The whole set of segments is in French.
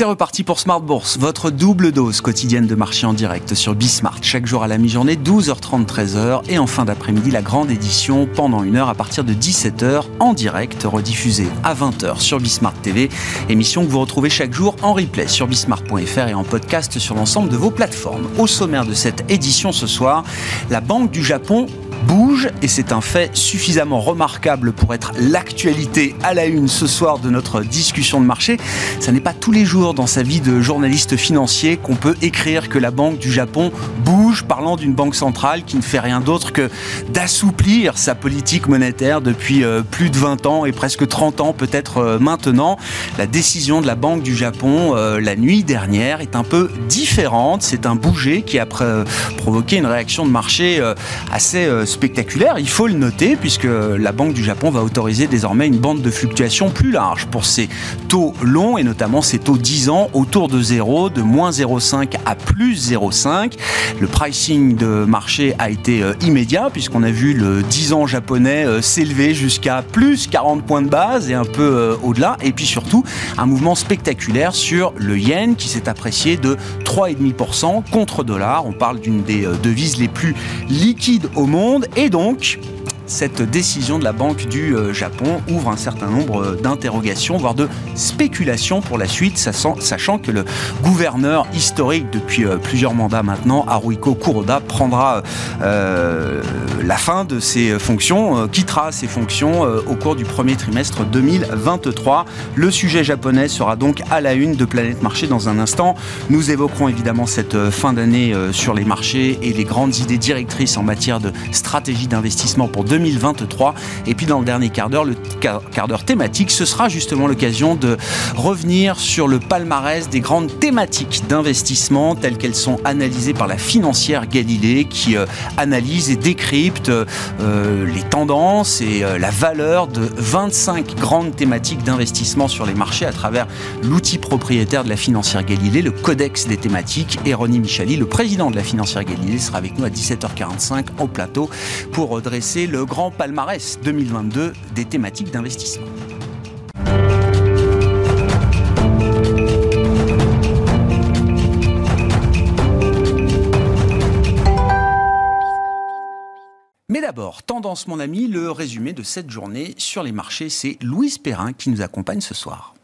C'est reparti pour Smart Bourse, votre double dose quotidienne de marché en direct sur Bismart. Chaque jour à la mi-journée, 12h30, 13h. Et en fin d'après-midi, la grande édition pendant une heure à partir de 17h en direct, rediffusée à 20h sur Bismart TV. Émission que vous retrouvez chaque jour en replay sur bismart.fr et en podcast sur l'ensemble de vos plateformes. Au sommaire de cette édition ce soir, la Banque du Japon bouge et c'est un fait suffisamment remarquable pour être l'actualité à la une ce soir de notre discussion de marché. Ça n'est pas tous les jours dans sa vie de journaliste financier qu'on peut écrire que la Banque du Japon bouge, parlant d'une banque centrale qui ne fait rien d'autre que d'assouplir sa politique monétaire depuis euh, plus de 20 ans et presque 30 ans peut-être euh, maintenant. La décision de la Banque du Japon euh, la nuit dernière est un peu différente. C'est un bouger qui a provoqué une réaction de marché assez spectaculaire, il faut le noter, puisque la Banque du Japon va autoriser désormais une bande de fluctuation plus large pour ses taux longs et notamment ses taux 10 ans autour de 0, de moins 0,5 à plus 0,5. Le pricing de marché a été euh, immédiat puisqu'on a vu le 10 ans japonais euh, s'élever jusqu'à plus 40 points de base et un peu euh, au-delà. Et puis surtout, un mouvement spectaculaire sur le yen qui s'est apprécié de 3,5% contre dollar. On parle d'une des devises les plus liquides au monde et donc cette décision de la Banque du euh, Japon ouvre un certain nombre euh, d'interrogations, voire de spéculations pour la suite, sachant que le gouverneur historique depuis euh, plusieurs mandats maintenant, Haruhiko Kuroda, prendra la fin de ses fonctions, quittera ses fonctions au cours du premier trimestre 2023. Le sujet japonais sera donc à la une de Planète Marché dans un instant. Nous évoquerons évidemment cette fin d'année sur les marchés et les grandes idées directrices en matière de stratégie d'investissement pour 2023. 2023. Et puis dans le dernier quart d'heure, le quart d'heure thématique, ce sera justement l'occasion de revenir sur le palmarès des grandes thématiques d'investissement telles qu'elles sont analysées par la financière Galilée qui euh, analyse et décrypte euh, les tendances et euh, la valeur de 25 grandes thématiques d'investissement sur les marchés à travers l'outil propriétaire de la financière Galilée, le codex des thématiques. Et Ronnie Michali, le président de la financière Galilée, sera avec nous à 17h45 au plateau pour redresser le grand palmarès 2022 des thématiques d'investissement. Mais d'abord, tendance mon ami, le résumé de cette journée sur les marchés, c'est Louise Perrin qui nous accompagne ce soir.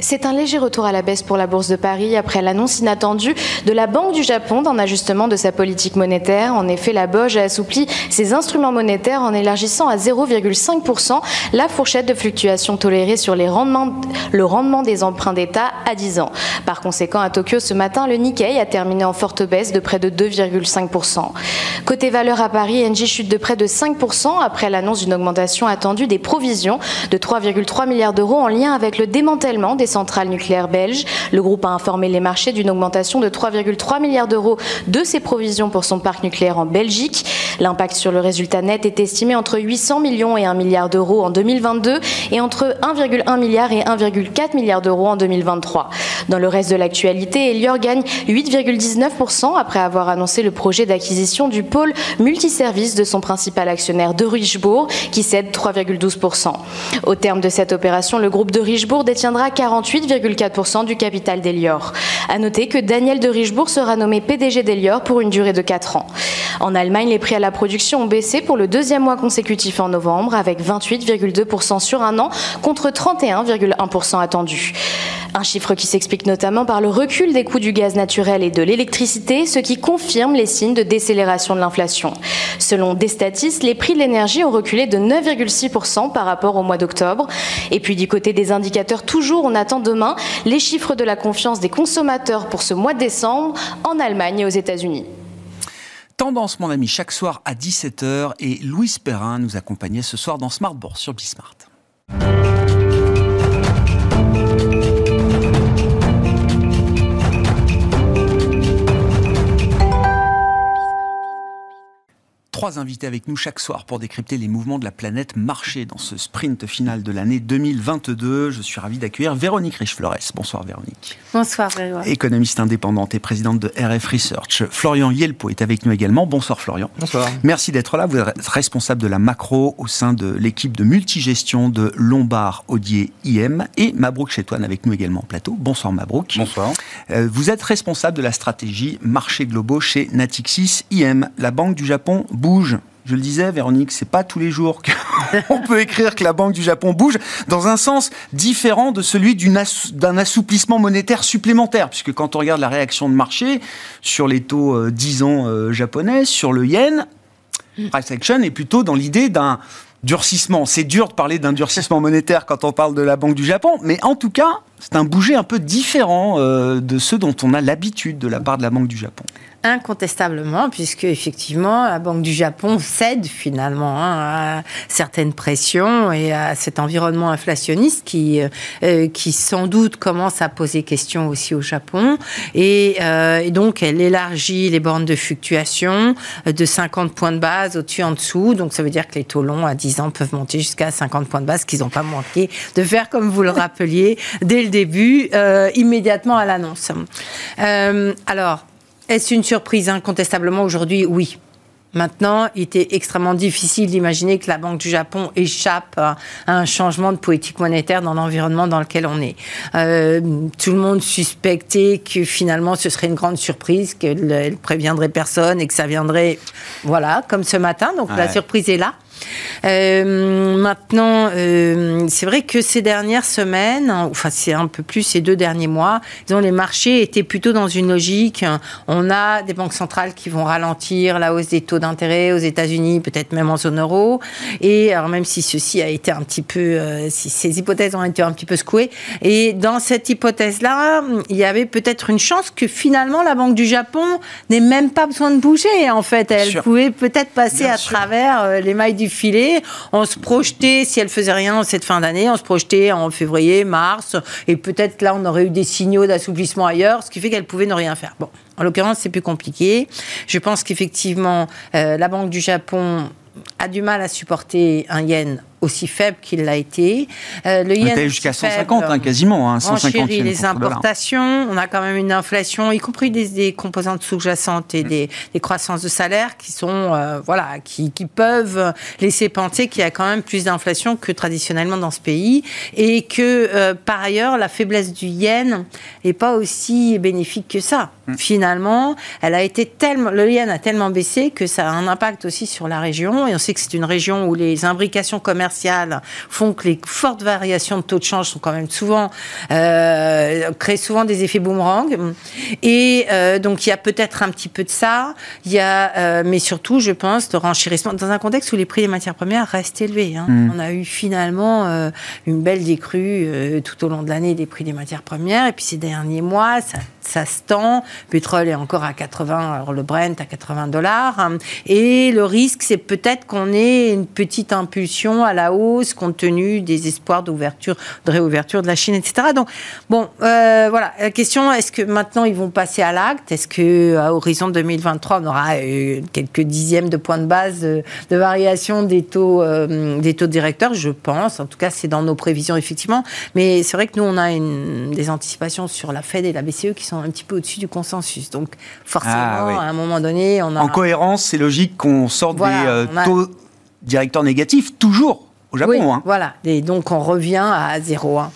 C'est un léger retour à la baisse pour la Bourse de Paris après l'annonce inattendue de la Banque du Japon d'un ajustement de sa politique monétaire. En effet, la BOJ a assoupli ses instruments monétaires en élargissant à 0,5% la fourchette de fluctuation tolérée sur les rendements, le rendement des emprunts d'État à 10 ans. Par conséquent, à Tokyo ce matin, le Nikkei a terminé en forte baisse de près de 2,5%. Côté valeur à Paris, Engie chute de près de 5% après l'annonce d'une augmentation attendue des provisions de 3,3 milliards d'euros en lien avec le démantèlement des centrale nucléaire belge. Le groupe a informé les marchés d'une augmentation de 3,3 milliards d'euros de ses provisions pour son parc nucléaire en Belgique. L'impact sur le résultat net est estimé entre 800 millions et 1 milliard d'euros en 2022 et entre 1,1 milliard et 1,4 milliard d'euros en 2023. Dans le reste de l'actualité, Elior gagne 8,19% après avoir annoncé le projet d'acquisition du pôle multiservice de son principal actionnaire de Richebourg qui cède 3,12%. Au terme de cette opération, le groupe de Richebourg détiendra 40 38,4% du capital d'Elior. À noter que Daniel de Richebourg sera nommé PDG d'Elior pour une durée de 4 ans. En Allemagne, les prix à la production ont baissé pour le deuxième mois consécutif en novembre, avec 28,2% sur un an contre 31,1% attendu. Un chiffre qui s'explique notamment par le recul des coûts du gaz naturel et de l'électricité, ce qui confirme les signes de décélération de l'inflation. Selon Destatis, les prix de l'énergie ont reculé de 9,6% par rapport au mois d'octobre. Et puis du côté des indicateurs, toujours on attend demain les chiffres de la confiance des consommateurs pour ce mois de décembre en Allemagne et aux États-Unis. Tendance, mon ami, chaque soir à 17h et Louise Perrin nous accompagnait ce soir dans Smart Bourse sur Bismart. Trois invités avec nous chaque soir pour décrypter les mouvements de la planète marché dans ce sprint final de l'année 2022. Je suis ravi d'accueillir Véronique Riche-Flores. Bonsoir Véronique. Bonsoir Grégoire. Économiste indépendante et présidente de RF Research. Florian Yelpo est avec nous également. Bonsoir Florian. Bonsoir. Merci d'être là. Vous êtes responsable de la macro au sein de l'équipe de multigestion de Lombard Audier IM et Mabrouk Chetouane avec nous également en plateau. Bonsoir Mabrouk. Bonsoir. Euh, vous êtes responsable de la stratégie marché globaux chez Natixis IM. La Banque du Japon bouge. Je le disais, Véronique, c'est pas tous les jours qu'on peut écrire que la Banque du Japon bouge dans un sens différent de celui d'un assouplissement monétaire supplémentaire. Puisque quand on regarde la réaction de marché sur les taux euh, 10 ans euh, japonais, sur le yen, price action est plutôt dans l'idée d'un durcissement. C'est dur de parler d'un durcissement monétaire quand on parle de la Banque du Japon, mais en tout cas, c'est un bouger un peu différent euh, de ceux dont on a l'habitude de la part de la Banque du Japon. Incontestablement, puisque effectivement, la Banque du Japon cède finalement hein, à certaines pressions et à cet environnement inflationniste qui, euh, qui sans doute commence à poser question aussi au Japon. Et, euh, donc, elle élargit les bornes de fluctuation de 50 points de base au-dessus en dessous. Donc, ça veut dire que les taux longs à 10 ans peuvent monter jusqu'à 50 points de base, qu'ils n'ont pas manqué de faire, comme vous le rappeliez, dès le début, euh, immédiatement à l'annonce. Euh, alors, est-ce une surprise incontestablement aujourd'hui Oui. Maintenant, il était extrêmement difficile d'imaginer que la Banque du Japon échappe à un changement de politique monétaire dans l'environnement dans lequel on est. Euh, tout le monde suspectait que finalement ce serait une grande surprise, qu'elle ne préviendrait personne et que ça viendrait, voilà, comme ce matin. Donc ouais. la surprise est là. Euh, maintenant, euh, c'est vrai que ces dernières semaines, enfin c'est un peu plus ces deux derniers mois, disons, les marchés étaient plutôt dans une logique. On a des banques centrales qui vont ralentir la hausse des taux d'intérêt aux États-Unis, peut-être même en zone euro. Et alors même si ceci a été un petit peu, euh, si ces hypothèses ont été un petit peu secouées, et dans cette hypothèse-là, il y avait peut-être une chance que finalement la Banque du Japon n'ait même pas besoin de bouger. En fait, elle sûr. pouvait peut-être passer Bien à sûr. travers les mailles du On se projetait, si elle faisait rien cette fin d'année, on se projetait en février, mars, et peut-être là on aurait eu des signaux d'assouplissement ailleurs, ce qui fait qu'elle pouvait ne rien faire. Bon, en l'occurrence c'est plus compliqué. Je pense qu'effectivement euh, la Banque du Japon a du mal à supporter un yen aussi faible qu'il l'a été. Euh, le yen jusqu'à 150 hein, quasiment, hein, 150 les importations, on a quand même une inflation, y compris des, des composantes sous-jacentes et mmh. des, des, croissances de salaire qui sont euh, voilà, qui, qui, peuvent laisser penser qu'il y a quand même plus d'inflation que traditionnellement dans ce pays et que euh, par ailleurs la faiblesse du yen n'est pas aussi bénéfique que ça. Mmh. Finalement, elle a été tellement, le yen a tellement baissé que ça a un impact aussi sur la région et on sait que c'est une région où les imbrications commerciales font que les fortes variations de taux de change sont quand même souvent euh, créent souvent des effets boomerang et euh, donc il y a peut-être un petit peu de ça il y a euh, mais surtout je pense de renchérissement dans un contexte où les prix des matières premières restent élevés hein. mmh. on a eu finalement euh, une belle décrue tout au long de l'année des prix des matières premières et puis ces derniers mois ça, ça se tend le pétrole est encore à 80 alors le Brent à 80 dollars et le risque c'est peut-être qu'on ait une petite impulsion à la hausse compte tenu des espoirs d'ouverture, de réouverture de la Chine, etc. Donc, bon, euh, voilà, la question, est-ce que maintenant ils vont passer à l'acte? Est-ce qu'à horizon 2023, on aura euh, quelques dixièmes de points de base de, de variation des taux, euh, des taux directeurs? Je pense. En tout cas, c'est dans nos prévisions, effectivement. Mais c'est vrai que nous, on a des anticipations sur la Fed et la BCE qui sont un petit peu au-dessus du consensus. Donc, forcément, ah, oui. à un moment donné, on a... En cohérence, c'est logique qu'on sorte voilà, des taux directeurs négatifs toujours au Japon. Oui, hein. Voilà, et donc on revient à 0,1.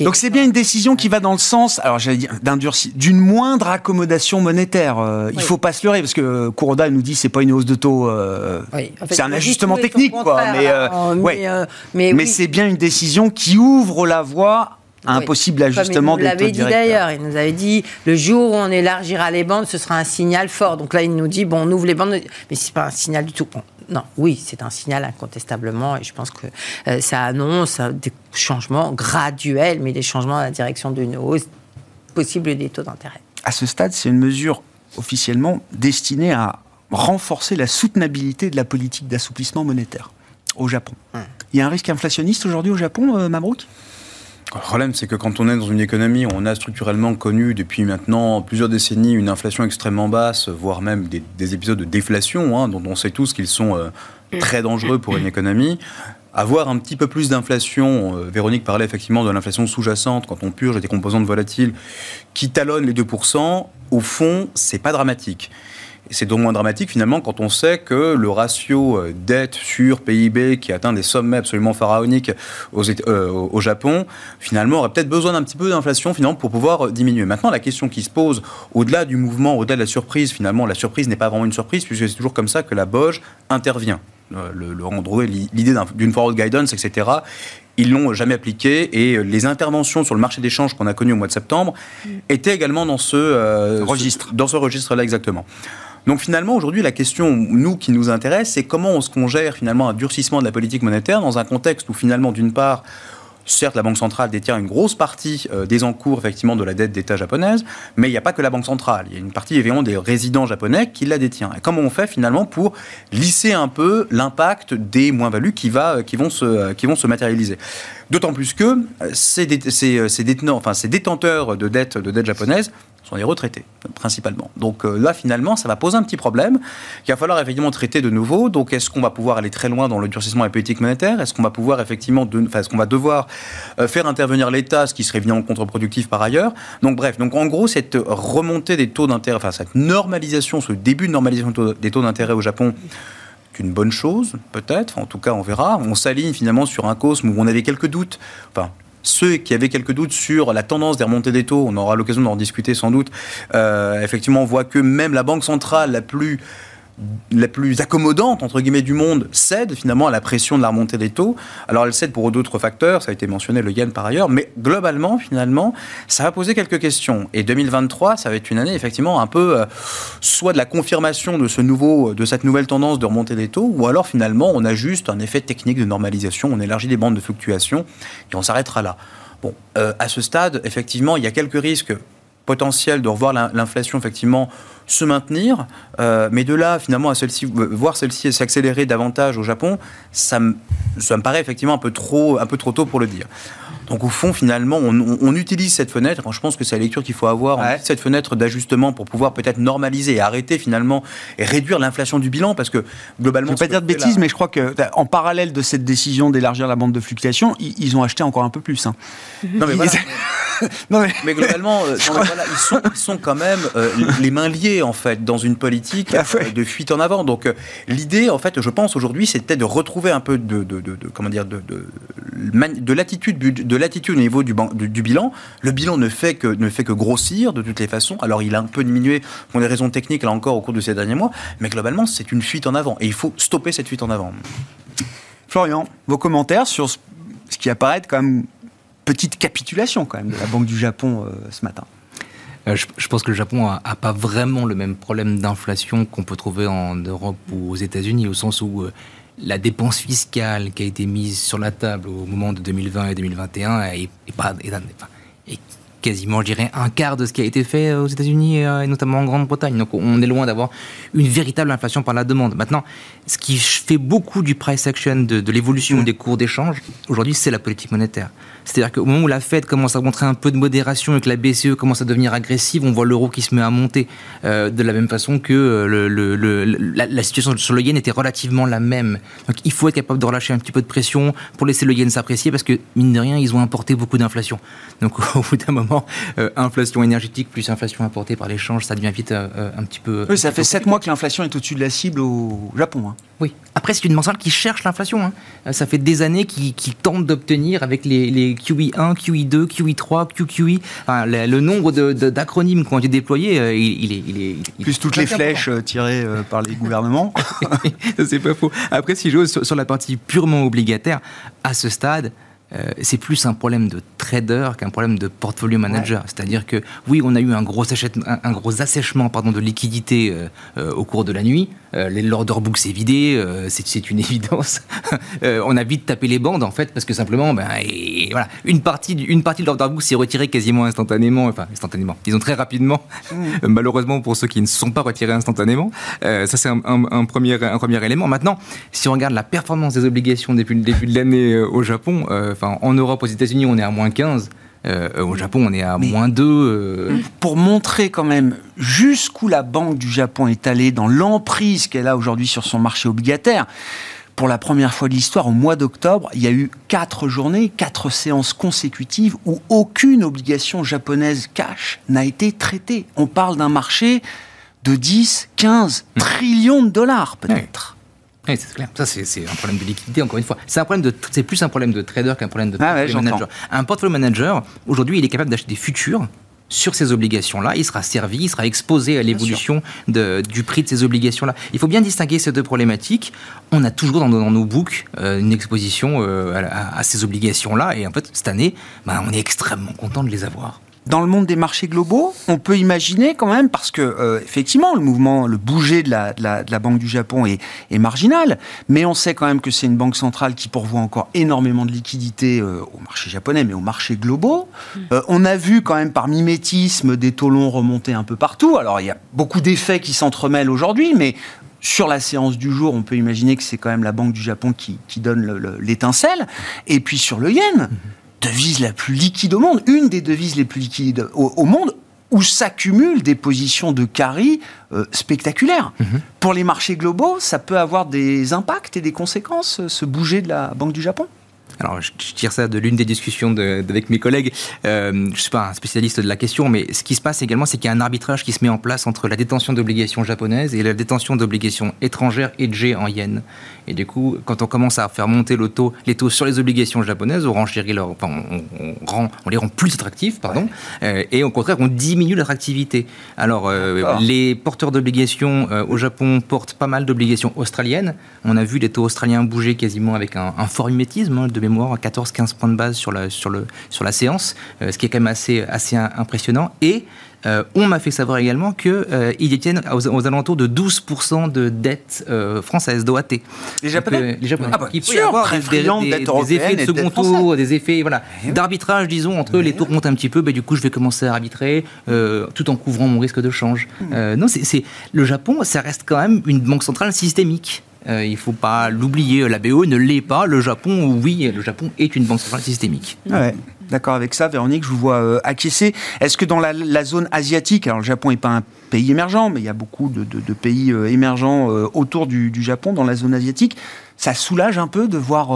Donc c'est bien une décision qui va dans le sens, alors j'allais dire d'une moindre accommodation monétaire. Euh, oui. Il faut pas se leurrer parce que Kuroda nous dit c'est pas une hausse de taux, euh, oui. en fait, c'est un ajustement technique quoi. Mais, euh, mais, ouais. mais, mais oui. c'est bien une décision qui ouvre la voie à un possible ajustement des taux l'avait dit d'ailleurs, il nous avait dit le jour où on élargira les bandes, ce sera un signal fort. Donc là, il nous dit bon, on ouvre les bandes, mais c'est pas un signal du tout. Bon, non, oui, c'est un signal incontestablement, et je pense que euh, ça annonce des changements graduels, mais des changements dans la direction d'une hausse possible des taux d'intérêt. À ce stade, c'est une mesure officiellement destinée à renforcer la soutenabilité de la politique d'assouplissement monétaire au Japon. Hum. Il y a un risque inflationniste aujourd'hui au Japon, euh, Mabrouk? Le problème, c'est que quand on est dans une économie où on a structurellement connu depuis maintenant plusieurs décennies une inflation extrêmement basse, voire même des, épisodes de déflation, hein, dont on sait tous qu'ils sont euh, très dangereux pour une économie, avoir un petit peu plus d'inflation, euh, Véronique parlait effectivement de l'inflation sous-jacente, quand on purge des composantes volatiles qui talonnent les 2%, au fond, c'est pas dramatique. C'est d'autant moins dramatique finalement quand on sait que le ratio euh, dette sur PIB qui atteint des sommets absolument pharaoniques euh, au Japon, finalement aurait peut-être besoin d'un petit peu d'inflation finalement pour pouvoir diminuer. Maintenant, la question qui se pose au-delà du mouvement, au-delà de la surprise, finalement, la surprise n'est pas vraiment une surprise puisque c'est toujours comme ça que la BOJ intervient. Euh, le, le l'idée d'une forward guidance, etc ils l'ont jamais appliqué et les interventions sur le marché d'échange qu'on a connu au mois de septembre mm. étaient également dans ce registre, dans ce registre-là exactement. Donc finalement, aujourd'hui, la question, nous, qui nous intéresse, c'est comment est-ce qu'on gère finalement un durcissement de la politique monétaire dans un contexte où finalement, d'une part, Certes, la Banque centrale détient une grosse partie euh, des encours effectivement de la dette d'État japonaise, mais il n'y a pas que la Banque centrale. Il y a une partie évidemment des résidents japonais qui la détient. Et comment on fait finalement pour lisser un peu l'impact des moins-values qui, se, qui vont se matérialiser? D'autant plus que ces, ces, détenants, enfin, ces détenteurs de dettes de dette japonaises sont des retraités, principalement. Donc euh, là, finalement, ça va poser un petit problème qu'il va falloir effectivement traiter de nouveau. Donc, est-ce qu'on va pouvoir aller très loin dans le durcissement de la politique monétaire? Est-ce qu'on va pouvoir effectivement, est-ce qu'on va devoir euh, faire intervenir l'État, ce qui serait évidemment contre-productif par ailleurs? Donc, bref, donc en gros, cette remontée des taux d'intérêt, enfin, cette normalisation, ce début de normalisation des taux d'intérêt au Japon, une bonne chose, peut-être. en tout cas, on verra. On s'aligne finalement sur un cosme où on avait quelques doutes. Enfin, ceux qui avaient quelques doutes sur la tendance des remontées des taux, on aura l'occasion d'en discuter sans doute, euh, effectivement, on voit que même la banque centrale la plus la plus accommodante entre guillemets du monde cède finalement à la pression de la remontée des taux. Alors elle cède pour d'autres facteurs, ça a été mentionné le yen par ailleurs, mais globalement finalement ça va poser quelques questions. Et 2023, ça va être une année effectivement un peu euh, soit de la confirmation de ce nouveau, de cette nouvelle tendance de remontée des taux, ou alors finalement on a juste un effet technique de normalisation, on élargit les bandes de fluctuation et on s'arrêtera là. Bon, euh, à ce stade, effectivement, il y a quelques risques potentiels de revoir l'inflation effectivement se maintenir, euh, mais de là finalement à celle-ci, voir celle-ci s'accélérer davantage au Japon, ça me, ça me paraît effectivement un peu trop, un peu trop tôt pour le dire. Donc au fond, finalement, on, utilise cette fenêtre. je pense que c'est la lecture qu'il faut avoir. cette fenêtre d'ajustement pour pouvoir peut-être normaliser et arrêter finalement et réduire l'inflation du bilan, parce que globalement. Je ne vais pas dire de bêtises, mais je crois que en parallèle de cette décision d'élargir la bande de fluctuation, ils, ont acheté encore un peu plus. Hein. Non mais, voilà. mais... globalement, euh, ils, sont, quand même euh, les mains liées en fait dans une politique ah euh, de fuite en avant. Donc l'idée, en fait, je pense aujourd'hui, c'était de retrouver un peu de, comment dire de, de, l'attitude de l'attitude au niveau du, du, bilan. Le bilan ne fait, que, ne fait que grossir de toutes les façons. Alors il a un peu diminué pour des raisons techniques là encore au cours de ces derniers mois, mais globalement c'est une fuite en avant et il faut stopper cette fuite en avant. Florian, vos commentaires sur ce qui apparaît quand même petite capitulation quand même de la Banque du Japon euh, ce matin. Euh, je, pense que le Japon n'a pas vraiment le même problème d'inflation qu'on peut trouver en Europe ou aux États-Unis, au sens où euh, la dépense fiscale qui a été mise sur la table au moment de 2020 et 2021 est, pas, quasiment, je dirais, un quart de ce qui a été fait aux États-Unis euh, et notamment en Grande-Bretagne. Donc on est loin d'avoir une véritable inflation par la demande. Maintenant, ce qui fait beaucoup du price action, de, l'évolution mmh. des cours d'échange, aujourd'hui, c'est la politique monétaire. C'est-à-dire qu'au moment où la Fed commence à montrer un peu de modération et que la BCE commence à devenir agressive, on voit l'euro qui se met à monter euh, de la même façon que euh, le, la, situation sur le yen était relativement la même. Donc il faut être capable de relâcher un petit peu de pression pour laisser le yen s'apprécier parce que, mine de rien, ils ont importé beaucoup d'inflation. Donc au bout d'un moment, euh, inflation énergétique plus inflation importée par l'échange, ça devient vite un petit peu... Oui, ça fait 7 mois que l'inflation est au-dessus de la cible au Japon. Hein. Oui. Après, c'est une banque qui cherche l'inflation. Hein. Ça fait des années qu'ils tentent d'obtenir avec les QE1, QE2, QE3, QQE. le, nombre d'acronymes qui ont été déployés, euh, il, est, il, est, Plus toutes les flèches euh, tirées euh, par les gouvernements. c'est pas faux. Après, si j'ose, sur, sur la partie purement obligataire, à ce stade, euh, c'est plus un problème de trader qu'un problème de portfolio manager. C'est-à-dire que oui, on a eu un gros, un, gros assèchement pardon, de liquidité euh, euh, au cours de la nuit, l'order book s'est vidé, euh, c'est une évidence. Euh, on a vite tapé les bandes en fait parce que simplement, ben, et, voilà, une partie, une partie de l'order book s'est retirée quasiment instantanément, enfin instantanément, disons très rapidement. Mmh. malheureusement pour ceux qui ne sont pas retirés instantanément, ça c'est un, premier, un premier élément. Maintenant, si on regarde la performance des obligations depuis le début de l'année au Japon, enfin en Europe, aux États-Unis, on est à moins 15. Euh, au Japon, on est à moins 2. Euh. Pour montrer quand même jusqu'où la Banque du Japon est allée dans l'emprise qu'elle a aujourd'hui sur son marché obligataire, pour la première fois de l'histoire, au mois d'octobre, il y a eu quatre journées, quatre séances consécutives où aucune obligation japonaise cash n'a été traitée. On parle d'un marché de 10, 15 mmh. trillions de dollars peut-être. Oui, c'est clair. Ça, c'est un problème de liquidité, encore une fois. C'est un problème de, c'est plus un problème de trader qu'un problème de ah manager. Un portfolio manager, aujourd'hui, il est capable d'acheter des futurs sur ces obligations-là, il sera servi, il sera exposé à l'évolution du prix de ces obligations-là. Il faut bien distinguer ces deux problématiques. On a toujours dans, nos books euh, une exposition euh, à, ces obligations-là, et en fait, cette année, ben, on est extrêmement content de les avoir dans le monde des marchés globaux, on peut imaginer quand même, parce que euh, effectivement, le mouvement, le bouger de la, de la, de la Banque du Japon est, est, marginal, mais on sait quand même que c'est une banque centrale qui pourvoit encore énormément de liquidités euh, au marché japonais, mais au marché globaux. Mm. Euh, on a vu quand même par mimétisme des taux longs remonter un peu partout. Alors il y a beaucoup d'effets qui s'entremêlent aujourd'hui, mais sur la séance du jour, on peut imaginer que c'est quand même la Banque du Japon qui, qui donne l'étincelle. Et puis sur le yen, mm-hmm devise la plus liquide au monde, une des devises les plus liquides au, monde, où s'accumulent des positions de carry euh, spectaculaires. Mhm. Pour les marchés globaux, ça peut avoir des impacts et des conséquences, ce bouger de la Banque du Japon? Alors, je, tire ça de l'une des discussions avec mes collègues. Euh, je ne suis pas un spécialiste de la question, mais ce qui se passe également, c'est qu'il y a un arbitrage qui se met en place entre la détention d'obligations japonaises et la détention d'obligations étrangères hedgées en yens. Et du coup, quand on commence à faire monter le taux, les taux sur les obligations japonaises, on, leur, enfin, on, rend, on, les rend plus attractifs, pardon, euh, et au contraire, on diminue l'attractivité. Alors, euh, les porteurs d'obligations au Japon portent pas mal d'obligations australiennes. On a vu les taux australiens bouger quasiment avec un, un fort mimétisme hein, de mémoire, 14-15 points de base sur la, sur le, sur la séance, euh, ce qui est quand même assez, assez impressionnant. Et euh, on m'a fait savoir également qu'ils euh, détiennent aux, alentours de 12% de dettes euh, françaises, d'OAT. Les Japonais Les Japonais. Ah bah, Il peut y avoir des, des, effets de second tour, des effets voilà, eh d'arbitrage, disons, entre les tours montent un petit peu, bah, du coup je vais commencer à arbitrer tout en couvrant mon risque de change. Hmm. non, c'est le Japon, ça reste quand même une banque centrale systémique. Euh, il ne faut pas l'oublier. La BO ne l'est pas. Le Japon, oui, le Japon est une banque centrale systémique. Ouais. D'accord avec ça, Véronique, je vous vois euh, acquiescer. Est-ce que dans la, zone asiatique, alors le Japon n'est pas un pays émergent, mais il y a beaucoup de, pays euh, émergents autour du, Japon, dans la zone asiatique, ça soulage un peu de voir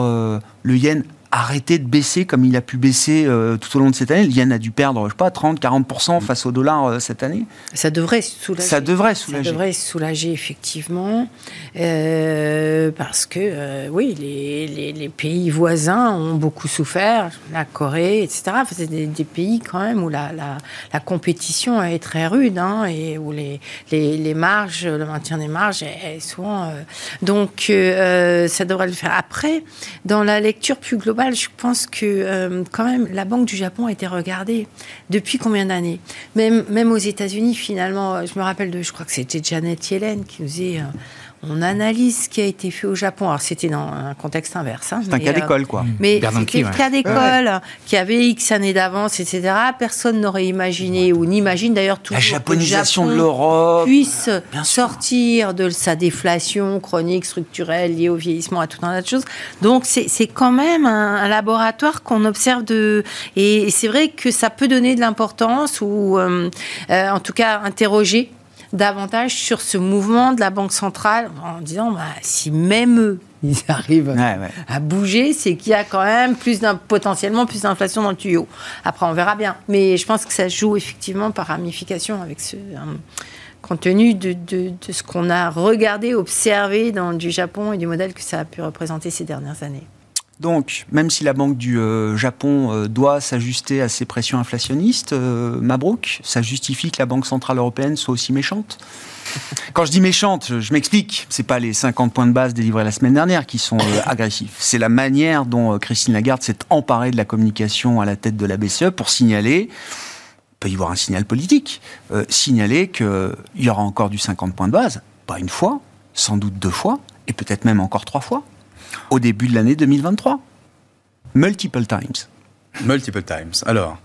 le yen arrêter de baisser comme il a pu baisser euh, tout au long de cette année. Le yen a dû perdre, je sais pas, 30-40% mm. face au dollar euh, cette année. Ça devrait soulager. Ça devrait soulager. Ça devrait soulager, effectivement. Euh, parce que, oui, les, les, pays voisins ont beaucoup souffert, la Corée, etc. c'est des, pays, quand même, où la, la, la compétition est très rude, hein, et où les, les, les, marges, le maintien des marges est, souvent... donc, ça devrait le faire. Après, dans la lecture plus globale, je pense que euh, quand même la Banque du Japon a été regardée depuis combien d'années? Même, même aux États-Unis, finalement, je me rappelle de, je crois que c'était Janet Yellen qui nous disait euh, on analyse ce qui a été fait au Japon. Alors c'était dans un contexte inverse. Hein, c'est un cas d'école, quoi. Euh, mais c'était le cas d'école qui avait X années d'avance, etc. Personne n'aurait imaginé ou n'imagine d'ailleurs tout la japonisation de l'Europe puisse sortir de sa déflation chronique structurelle liée au vieillissement à tout un tas de choses. Donc c'est quand même un, laboratoire qu'on observe de et, c'est vrai que ça peut donner de l'importance ou euh, euh, en tout cas interroger davantage sur ce mouvement de la Banque centrale en disant bah, si même eux, ils arrivent à bouger, c'est qu'il y a quand même plus potentiellement plus d'inflation dans le tuyau. Après, on verra bien. Mais je pense que ça joue effectivement par ramification avec ce. Euh, compte tenu de, de, de ce qu'on a regardé, observé dans du Japon et du modèle que ça a pu représenter ces dernières années. Donc, même si la Banque du euh, Japon euh, doit s'ajuster à ces pressions inflationnistes, euh, Mabrouk, ça justifie que la Banque Centrale Européenne soit aussi méchante quand je dis méchante, je m'explique. C'est pas les 50 points de base délivrés la semaine dernière qui sont agressifs. C'est la manière dont Christine Lagarde s'est emparée de la communication à la tête de la BCE pour signaler, peut y voir un signal politique, signaler qu'il y aura encore du 50 points de base, pas une fois, sans doute deux fois, et peut-être même encore trois fois, au début de l'année 2023. Multiple times. Multiple times. Alors,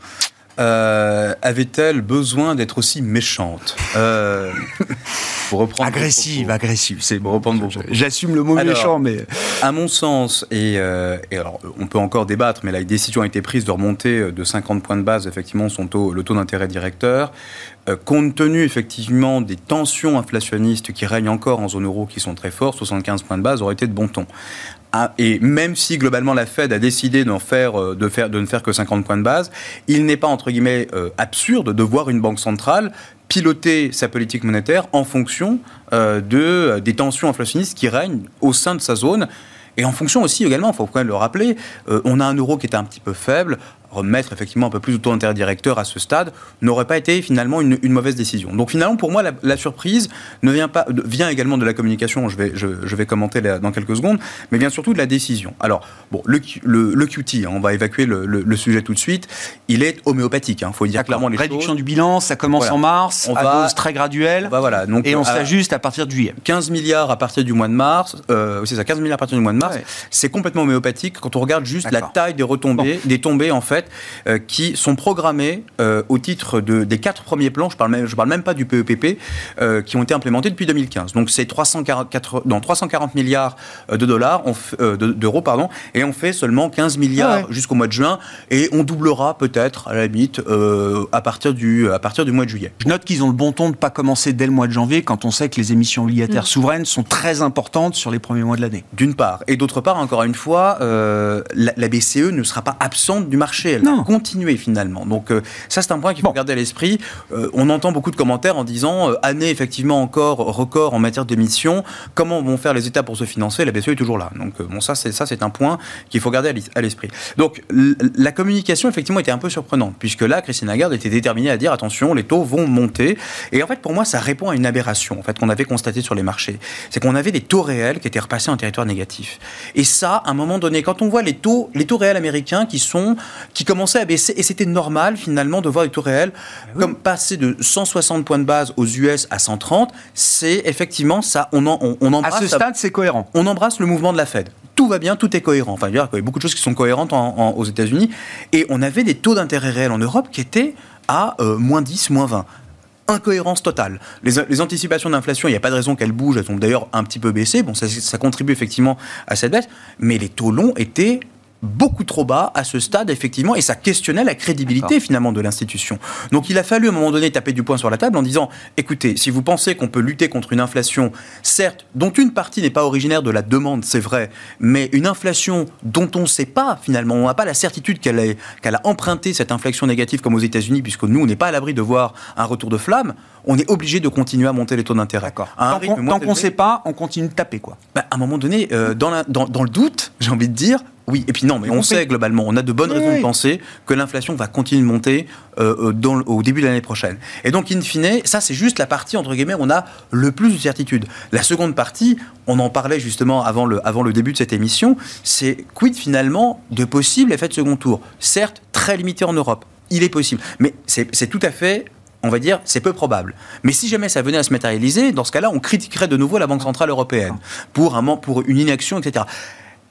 euh, avait-elle besoin d'être aussi méchante euh, pour reprendre Agressive, agressive. C'est pour reprendre J'assume le mot méchant, mais à mon sens, et, euh, et, alors on peut encore débattre, mais la décision a été prise de remonter de 50 points de base effectivement son taux, le taux d'intérêt directeur. Euh, compte tenu effectivement des tensions inflationnistes qui règnent encore en zone euro, qui sont très fortes, 75 points de base aurait été de bon ton. Ah, et même si globalement la Fed a décidé euh, de, ne faire que 50 points de base, il n'est pas entre guillemets euh, absurde de voir une banque centrale piloter sa politique monétaire en fonction de, des tensions inflationnistes qui règnent au sein de sa zone. Et en fonction aussi également, il faut quand même le rappeler, on a un euro qui était un petit peu faible, remettre effectivement un peu plus taux d'intérêt directeur à ce stade n'aurait pas été finalement une, mauvaise décision. Donc finalement, pour moi, la, surprise ne vient pas vient également de la communication. Je vais je, vais commenter dans quelques secondes, mais vient surtout de la décision. Alors bon, le, le, QT, hein, on va évacuer le, sujet tout de suite. Il est homéopathique. Il hein, faut dire clairement les Réduction du bilan, ça commence en mars, on à va, dose très graduelle. voilà. Donc, et on s'ajuste à partir de juillet. 15 milliards à partir du mois de mars. Euh, c'est ça, 15 milliards à partir du mois de mars. C'est complètement homéopathique quand on regarde juste la taille des retombées, des tombées en fait euh, qui sont programmés euh, au titre de, des quatre premiers plans, je ne parle, même, je parle même pas du PEPP, euh, qui ont été implémentés depuis 2015. Donc c'est 340, dans 340 milliards de dollars, d'euros, pardon, et on fait seulement 15 milliards jusqu'au mois de juin, et on doublera peut-être, à la limite, à, partir du, à partir du mois de juillet. Je note qu'ils ont le bon ton de ne pas commencer dès le mois de janvier, quand on sait que les émissions obligataires mm. souveraines sont très importantes sur les premiers mois de l'année. D'une part. Et d'autre part, encore une fois, la, BCE ne sera pas absente du marché. Elle non continuer finalement. Donc euh, ça c'est un point qu'il faut garder à l'esprit. Euh, on entend beaucoup de commentaires en disant euh, année effectivement encore record en matière d'émissions. Comment vont faire les États pour se financer? La BCE est toujours là. Donc bon ça c'est ça c'est un point qu'il faut garder à l'esprit. Donc la communication effectivement était un peu surprenante puisque là Christine Lagarde était déterminée à dire attention les taux vont monter et en fait pour moi ça répond à une aberration en fait qu'on avait constaté sur les marchés. C'est qu'on avait des taux réels qui étaient repassés en territoire négatif. Et ça à un moment donné quand on voit les taux les taux réels américains qui sont qui commençaient à et c'était normal finalement de voir les taux réels ah comme passer de 160 points de base aux US à 130. C'est effectivement ça. On, en, on, embrasse. À ce stade, c'est cohérent. On embrasse le mouvement de la Fed. Tout va bien, tout est cohérent. Enfin, il y a beaucoup de choses qui sont cohérentes aux États-Unis. Et on avait des taux d'intérêt réels en Europe qui étaient à euh, moins 10, moins 20 incohérence totale. Les, anticipations d'inflation, il n'y a pas de raison qu'elles bougent, elles ont d'ailleurs un petit peu baissé, bon, ça, ça, contribue effectivement à cette baisse, mais les taux longs étaient beaucoup trop bas à ce stade, effectivement, et ça questionnait la crédibilité finalement de l'institution. Donc il a fallu à un moment donné taper du poing sur la table en disant, écoutez, si vous pensez qu'on peut lutter contre une inflation, certes, dont une partie n'est pas originaire de la demande, c'est vrai, mais une inflation dont on ne sait pas finalement, on n'a pas la certitude qu'elle a emprunté cette inflexion négative comme aux États-Unis, puisque nous, on n'est pas à l'abri de voir un retour de flamme, on est obligé de continuer à monter les taux d'intérêt. Tant qu'on ne sait pas, on continue de taper quoi. Bah, à un moment donné, euh, dans, dans le doute, j'ai envie de dire, oui, et puis non, mais on sait globalement, on a de bonnes raisons de penser que l'inflation va continuer de monter euh, euh, au début de l'année prochaine. Et donc, in fine, ça c'est juste la partie, entre guillemets, où on a le plus de certitude. La seconde partie, on en parlait justement avant le, avant le début de cette émission, c'est quid finalement de possibles effets de second tour? Certes, très limité en Europe, il est possible, mais c'est tout à fait on va dire, c'est peu probable. Mais si jamais ça venait à se matérialiser, dans ce cas-là, on critiquerait de nouveau la Banque Centrale Européenne pour, un, pour une inaction, etc.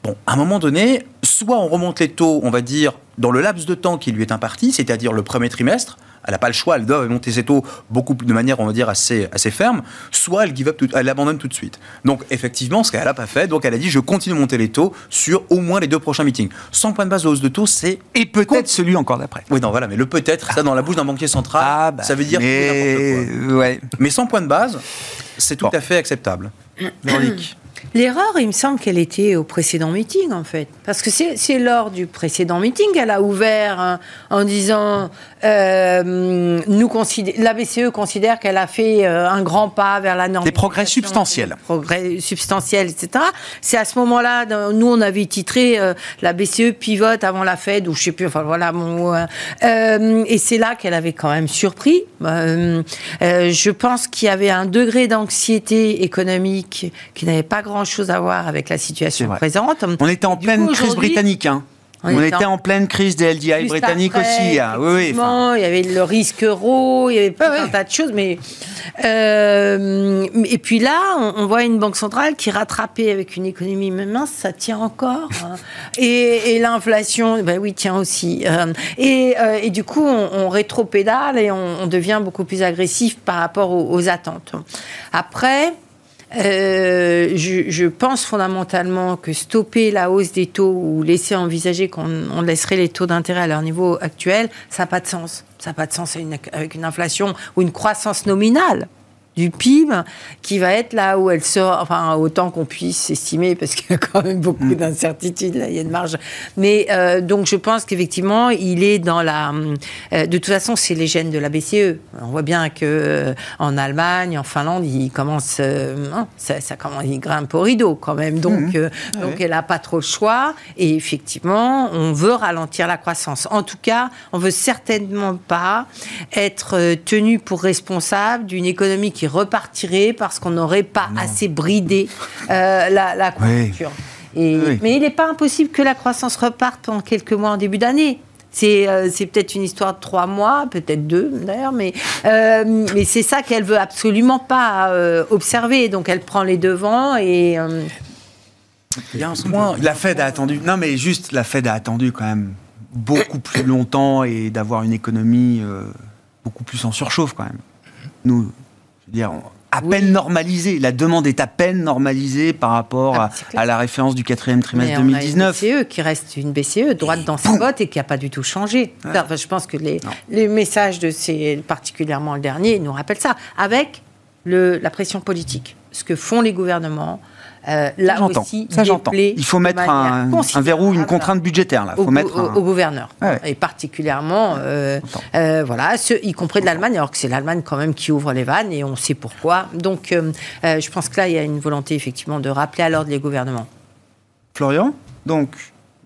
Bon, à un moment donné, soit on remonte les taux, on va dire, dans le laps de temps qui lui est imparti, c'est-à-dire le premier trimestre, elle n'a pas le choix, elle doit monter ses taux beaucoup de manière, on va dire, assez, assez ferme, soit elle give up, elle abandonne tout de suite. Donc, effectivement, ce qu'elle n'a pas fait, donc elle a dit, je continue de monter les taux sur au moins les deux prochains meetings. 100 points de base de hausse de taux, c'est... Et peut-être celui encore d'après. Oui, non, voilà, mais le peut-être, ça, dans la bouche d'un banquier central, ah, bah, ça veut dire mais... quoi. Ouais. Mais 100 points de base, c'est tout à fait acceptable. Véronique L'erreur, il me semble qu'elle était au précédent meeting, en fait. Parce que c'est lors du précédent meeting qu'elle a ouvert hein, en disant euh, nous la BCE considère qu'elle a fait euh, un grand pas vers la norme. Des progrès substantiels. progrès substantiels, etc. C'est à ce moment-là, nous, on avait titré euh, la BCE pivote avant la Fed, ou je sais plus, enfin voilà. Mon, et c'est là qu'elle avait quand même surpris. je pense qu'il y avait un degré d'anxiété économique qui n'avait pas grand-chose à voir avec la situation présente. On était en pleine crise britannique. Hein On, était, en... pleine crise des LDI britanniques aussi. Hein. Oui, oui, il y avait le risque euro, il y avait pas un tas de choses, mais euh, et puis là, on, voit une banque centrale qui rattrapée avec une économie mince, ça tient encore. Hein. Et, l'inflation, ben oui, tient aussi. Euh, et, euh, et, du coup, on, on rétropédale et on, devient beaucoup plus agressif par rapport aux attentes. Après. Euh, je, pense fondamentalement que stopper la hausse des taux ou laisser envisager qu'on laisserait les taux d'intérêt à leur niveau actuel, ça n'a pas de sens. Ça n'a pas de sens avec une inflation ou une croissance nominale du PIB qui va être là où elle sera, enfin autant qu'on puisse estimer, parce qu'il y a quand même beaucoup mm. d'incertitudes, là il y a une marge. Mais euh, donc je pense qu'effectivement il est dans la. Euh, de toute façon c'est les gènes de la BCE. On voit bien que euh, en Allemagne, en Finlande, il commence, hein, ça, ça commence, il grimpe au rideau quand même. Donc mm. ah donc elle n'a pas trop le choix. Et effectivement on veut ralentir la croissance. En tout cas on veut certainement pas être tenu pour responsable d'une économie qui repartirait parce qu'on n'aurait pas assez bridé euh, la, la conjoncture. Mais il n'est pas impossible que la croissance reparte en quelques mois en début d'année. C'est euh, peut-être une histoire de trois mois, peut-être deux d'ailleurs, mais, euh, mais c'est ça qu'elle veut absolument pas observer. Donc elle prend les devants et. Il y a un point, la Fed a attendu. Non, mais juste, la Fed a attendu quand même beaucoup plus longtemps et d'avoir une économie beaucoup plus en surchauffe quand même. Nous, dire, à peine normalisée. La demande est à peine normalisée par rapport ah, à, la référence du quatrième trimestre 2019. une BCE qui reste une BCE droite dans ses bottes et qui n'a pas du tout changé. je pense que les, les, messages de ces, particulièrement le dernier, nous rappellent ça, avec le, la pression politique. Ce que font les gouvernements, euh, là aussi, ça j'entends. Il faut mettre un, verrou, une contrainte budgétaire là. Faut au, mettre au, gouverneur et particulièrement, euh, euh, voilà, y compris de l'Allemagne, alors que c'est l'Allemagne quand même qui ouvre les vannes et on sait pourquoi. Donc, je pense que là, il y a une volonté effectivement de rappeler à l'ordre les gouvernements. Florian, donc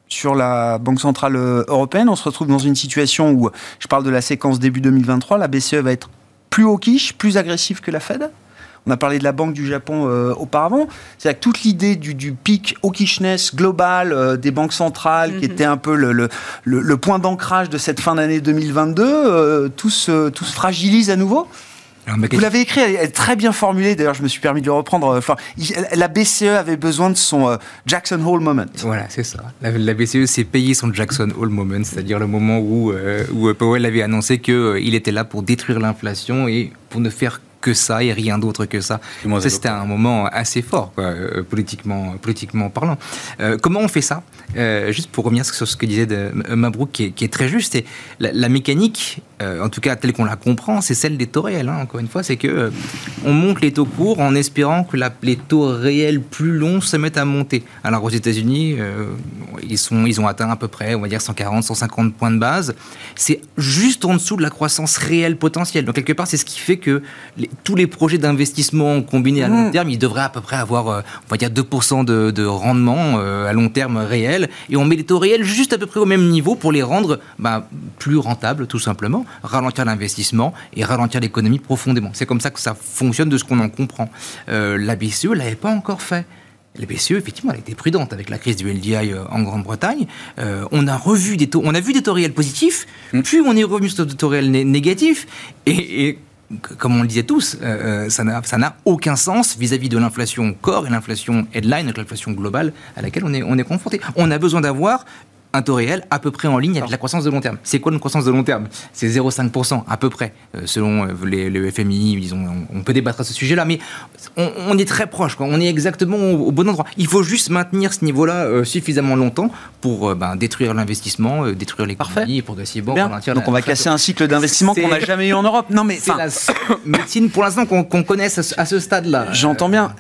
sur la Banque Centrale Européenne, on se retrouve dans une situation où, je parle de la séquence début 2023, la BCE va être plus hawkish, plus agressive que la Fed? On a parlé de la Banque du Japon euh, auparavant. C'est-à-dire que toute l'idée du, pic hawkishness global euh, des banques centrales, qui mhm. était un peu le, point d'ancrage de cette fin d'année 2022, euh, tout, se, fragilise à nouveau vous l'avez écrit, elle est très bien formulée. D'ailleurs, je me suis permis de le reprendre. la BCE avait besoin de son Jackson Hole moment. Voilà, c'est ça. La, BCE s'est payé son Jackson Hole moment, c'est-à-dire le moment où, où Powell avait annoncé qu'il était là pour détruire l'inflation et pour ne faire que ça et rien d'autre que ça. C'était un moment assez fort, euh, politiquement, politiquement parlant. Euh, comment on fait ça? Euh, Juste pour revenir sur ce que disait de, Mabrouk, qui est, très juste, c'est la, mécanique, en tout cas telle qu'on la comprend, c'est celle des taux réels. Hein, encore une fois, c'est que on monte les taux courts en espérant que les taux réels plus longs se mettent à monter. Alors aux États-Unis, ils, sont, ils ont atteint à peu près, on va dire 140, 150 points de base. C'est juste en dessous de la croissance réelle potentielle. Donc quelque part, c'est ce qui fait que les, tous les projets d'investissement combinés à long mmh. terme, ils devraient à peu près avoir, euh, on va dire, 2% de, rendement euh, à long terme réel. Et on met les taux réels juste à peu près au même niveau pour les rendre bah, plus rentables, tout simplement, ralentir l'investissement et ralentir l'économie profondément. C'est comme ça que ça fonctionne de ce qu'on en comprend. Euh, la BCE ne l'avait pas encore fait. La BCE, effectivement, elle a été prudente avec la crise du LDI en Grande-Bretagne. on a revu des taux, on a vu des taux réels positifs, mmh. puis on est revenu sur des taux réels négatifs. et comme on le disait tous, euh, euh, ça n'a aucun sens vis-à-vis de l'inflation corps et l'inflation headline, l'inflation globale à laquelle on est, on est confronté. On a besoin d'avoir un taux réel à peu près en ligne avec la croissance de long terme. C'est quoi une croissance de long terme? C'est 0,5% à peu près, euh, selon euh, les, le FMI. On, peut débattre à ce sujet-là, mais on, est très proche. Quoi. On est exactement au, bon endroit. Il faut juste maintenir ce niveau-là euh, suffisamment longtemps pour ben, détruire l'investissement, détruire l'économie progressivement Donc on va casser un cycle d'investissement qu'on n'a jamais eu en Europe. Non mais c'est la médecine pour l'instant qu'on connaisse à ce stade-là. J'entends bien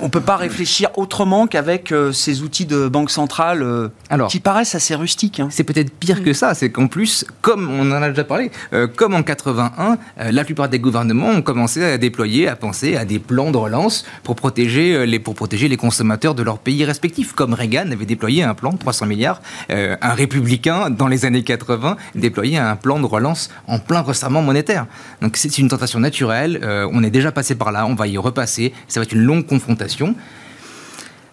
on ne peut pas réfléchir autrement qu'avec euh, ces outils de banque centrale euh, qui paraissent assez rustiques. Hein. C'est peut-être pire que ça, c'est qu'en plus, comme on en a déjà parlé, euh, comme en 81, la plupart des gouvernements ont commencé à déployer, à penser à des plans de relance pour protéger les, pour protéger les consommateurs de leurs pays respectifs. Comme Reagan avait déployé un plan de 300 milliards, un républicain dans les années 80 déployait un plan de relance en plein resserrement monétaire. Donc c'est une tentation naturelle, on est déjà passé par là, on va y repasser, ça va être une longue confrontation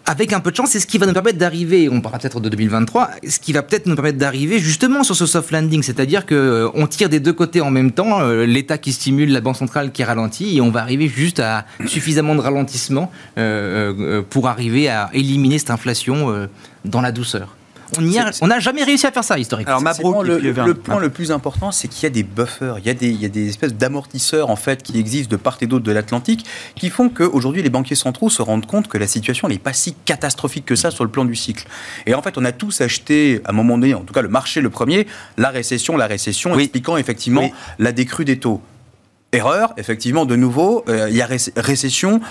avec un peu de chance, c'est ce qui va nous permettre d'arriver, on parlera peut-être de 2023, ce qui va peut-être nous permettre d'arriver justement sur ce soft landing, c'est-à-dire que euh, on tire des deux côtés en même temps, euh, l'État qui stimule, la Banque centrale qui ralentit, et on va arriver juste à suffisamment de ralentissement euh, pour arriver à éliminer cette inflation dans la douceur. On n'a jamais réussi à faire ça historiquement. Alors, le, le, point le plus important, c'est qu'il y a des buffers, il y a des, il y a des espèces d'amortisseurs en fait qui existent de part et d'autre de l'Atlantique, qui font qu'aujourd'hui les banquiers centraux se rendent compte que la situation n'est pas si catastrophique que ça sur le plan du cycle. Et en fait, on a tous acheté à un moment donné, en tout cas le marché le premier, la récession, la récession, expliquant effectivement la décrue des taux. Erreur, effectivement, de nouveau, euh, il y a récession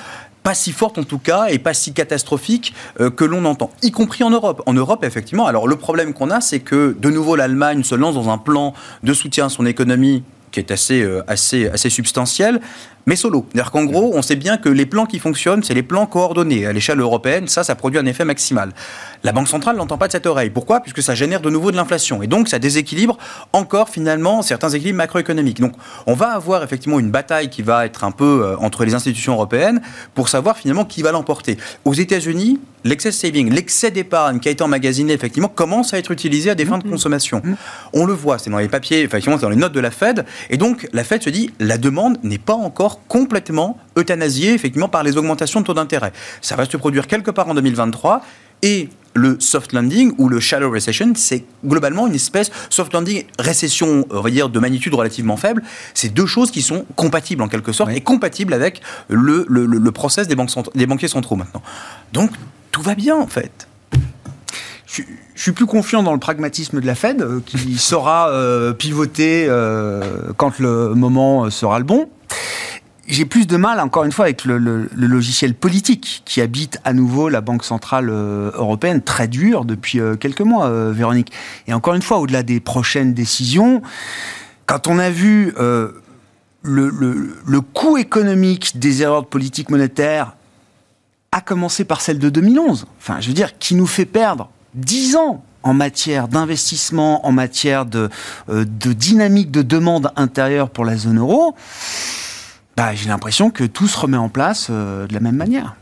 pas si forte en tout cas et pas si catastrophique euh, que l'on entend, y compris en Europe. En Europe, effectivement, alors le problème qu'on a, c'est que de nouveau l'Allemagne se lance dans un plan de soutien à son économie qui est assez, euh, assez, assez substantiel, mais solo. C'est-à-dire qu'en gros, on sait bien que les plans qui fonctionnent, c'est les plans coordonnés. À l'échelle européenne, ça, ça produit un effet maximal. La Banque centrale n'entend pas de cette oreille. Pourquoi? Puisque ça génère de nouveau de l'inflation. Et donc, ça déséquilibre encore, finalement, certains équilibres macroéconomiques. Donc, on va avoir effectivement une bataille qui va être un peu euh, entre les institutions européennes pour savoir finalement qui va l'emporter. Aux États-Unis, l'excès saving, l'excès d'épargne qui a été emmagasiné, effectivement, commence à être utilisé à des fins de mmh. consommation. Mmh. On le voit, c'est dans les papiers, effectivement, c'est dans les notes de la Fed. Et donc, la Fed se dit, la demande n'est pas encore complètement euthanasié effectivement par les augmentations de taux d'intérêt. Ça va se produire quelque part en 2023 et le soft landing ou le shallow recession, c'est globalement une espèce soft landing récession, on va dire de magnitude relativement faible. C'est deux choses qui sont compatibles en quelque sorte et compatibles avec le, le, process des, banques des banquiers centraux maintenant. Donc tout va bien en fait. Je, suis plus confiant dans le pragmatisme de la Fed, euh, qui saura euh, pivoter euh, quand le moment sera le bon j'ai plus de mal, encore une fois, avec le, logiciel politique qui habite à nouveau la Banque Centrale Européenne, très dur depuis quelques mois, Véronique. Et encore une fois, au-delà des prochaines décisions, quand on a vu le, le, coût économique des erreurs de politique monétaire, à commencer par celle de 2011, enfin, je veux dire, qui nous fait perdre 10 ans en matière d'investissement, en matière de, de dynamique de demande intérieure pour la zone euro, bah, j'ai l'impression que tout se remet en place euh, de la même manière.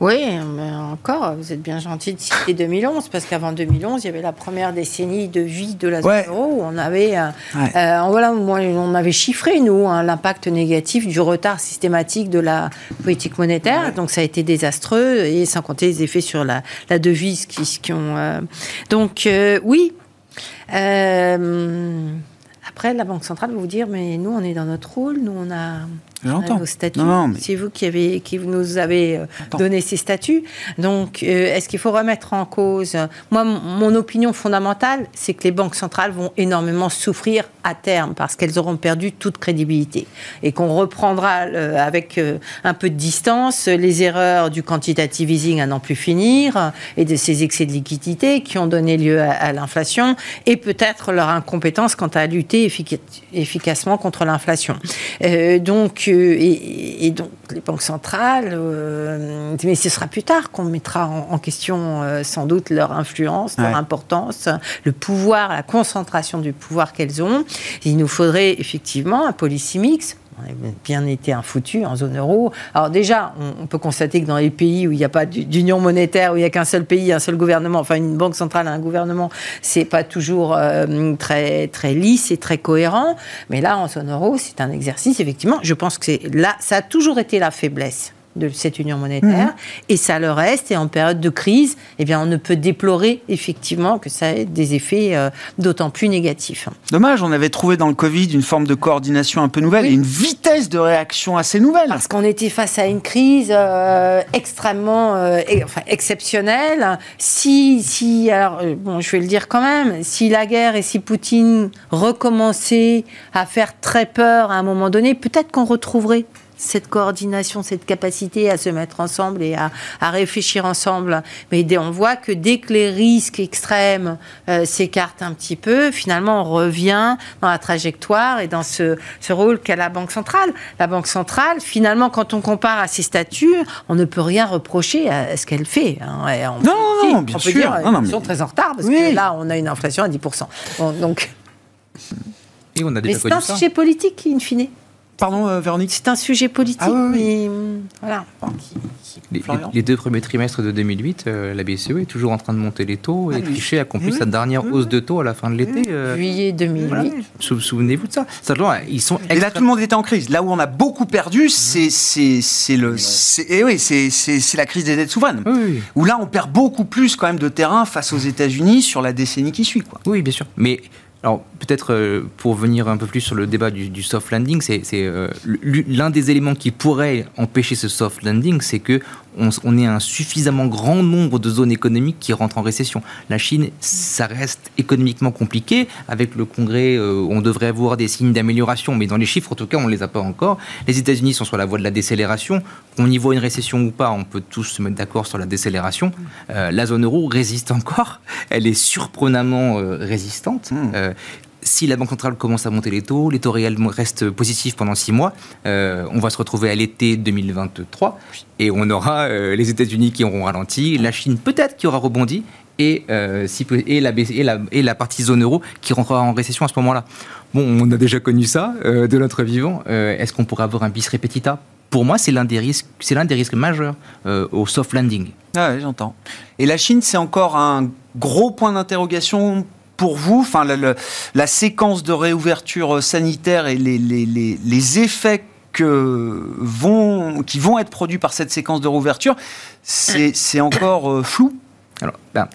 Oui, mais encore, vous êtes bien gentil de citer 2011, parce qu'avant 2011, il y avait la première décennie de vie de la zone euro, où on avait, euh, euh, voilà, on avait chiffré, nous, hein, l'impact négatif du retard systématique de la politique monétaire. Donc, ça a été désastreux, et sans compter les effets sur la, devise qui, qui ont... donc, oui. après, la Banque centrale va vous dire, mais nous, on est dans notre rôle, nous, on a J'entends. statuts. C'est vous qui, avez, qui nous avez euh, donné ces statuts. Donc, euh, est-ce qu'il faut remettre en cause Moi, mon opinion fondamentale, c'est que les banques centrales vont énormément souffrir à terme parce qu'elles auront perdu toute crédibilité et qu'on reprendra avec euh, un peu de distance les erreurs du quantitative easing à n'en plus finir et de ces excès de liquidité qui ont donné lieu à, l'inflation et peut-être leur incompétence quant à lutter efficacement contre l'inflation. donc, et, donc les banques centrales, euh, mais ce sera plus tard qu'on mettra en, question euh, sans doute leur influence, leur importance, le pouvoir, la concentration du pouvoir qu'elles ont. Il nous faudrait effectivement un policy mix on a bien été un foutu en zone euro. Alors déjà, on, peut constater que dans les pays où il n'y a pas d'union monétaire, où il n'y a qu'un seul pays, un seul gouvernement, enfin une banque centrale, un gouvernement, c'est pas toujours euh, très très lisse et très cohérent. Mais là, en zone euro, c'est un exercice. Effectivement, je pense que c'est là, ça a toujours été la faiblesse de cette union monétaire, mhm. et ça le reste. Et en période de crise, eh bien, on ne peut déplorer effectivement que ça ait des effets euh, d'autant plus négatifs. Dommage, on avait trouvé dans le Covid une forme de coordination un peu nouvelle et une vitesse de réaction assez nouvelle. Parce qu'on était face à une crise euh, extrêmement euh, enfin, exceptionnelle. Si, si, alors, bon, je vais le dire quand même, si la guerre et si Poutine recommençaient à faire très peur à un moment donné, peut-être qu'on retrouverait cette coordination, cette capacité à se mettre ensemble et à, réfléchir ensemble. Mais on voit que dès que les risques extrêmes euh, s'écartent un petit peu, finalement, on revient dans la trajectoire et dans ce, rôle qu'a la Banque centrale. La Banque centrale, finalement, quand on compare à ses statuts, on ne peut rien reprocher à ce qu'elle fait. Hein. non, non, bien sûr. Dire, ils sont très en retard parce que là, on a une inflation à 10%. donc. Et on a mais c'est un sujet politique, in fine. Pardon, euh, Véronique C'est un sujet politique, Ah oui, oui. mais voilà. Les, deux premiers trimestres de 2008, euh, la BCE est toujours en train de monter les taux et Ah. Trichet accomplit Eh oui. sa dernière hausse de taux à la fin de l'été. euh, Juillet 2008. voilà. Sou- Souvenez-vous de ça. Simplement, ils sont Et là, tout le monde était en crise. Là où on a beaucoup perdu, c'est c'est c'est le eh oui, c'est c'est c'est la crise des dettes souveraines. Oui, oui, Où là, on perd beaucoup plus quand même de terrain face aux États-Unis sur la décennie qui suit, quoi. oui, bien sûr. Mais alors peut-être euh, pour venir un peu plus sur le débat du, soft landing, c'est euh, l'un des éléments qui pourrait empêcher ce soft landing, c'est que on, ait un suffisamment grand nombre de zones économiques qui rentrent en récession. La Chine, ça reste économiquement compliqué. Avec le Congrès, euh, on devrait voir des signes d'amélioration, mais dans les chiffres, en tout cas, on ne les a pas encore. Les États-Unis sont sur la voie de la décélération. Qu'on y voit une récession ou pas, on peut tous se mettre d'accord sur la décélération. Euh, la zone euro résiste encore. Elle est surprenamment euh, résistante. Si la Banque centrale commence à monter les taux, les taux réels restent positifs pendant six mois, euh, on va se retrouver à l'été 2023 et on aura euh, les États-Unis qui auront ralenti, la Chine peut-être qui aura rebondi et, euh, et, la, partie zone euro qui rentrera en récession à ce moment-là. Bon, on a déjà connu ça de notre vivant. Est-ce qu'on pourrait avoir un bis repetita? Pour moi, c'est l'un des risques, majeurs au soft landing. Ah ouais, j'entends. Et la Chine, c'est encore un gros point d'interrogation pour vous Enfin, la, la- la séquence de réouverture sanitaire et les, les- les- les effets que vont, qui vont être produits par cette séquence de réouverture, c'est c'est encore euh, flou? Alors, ben,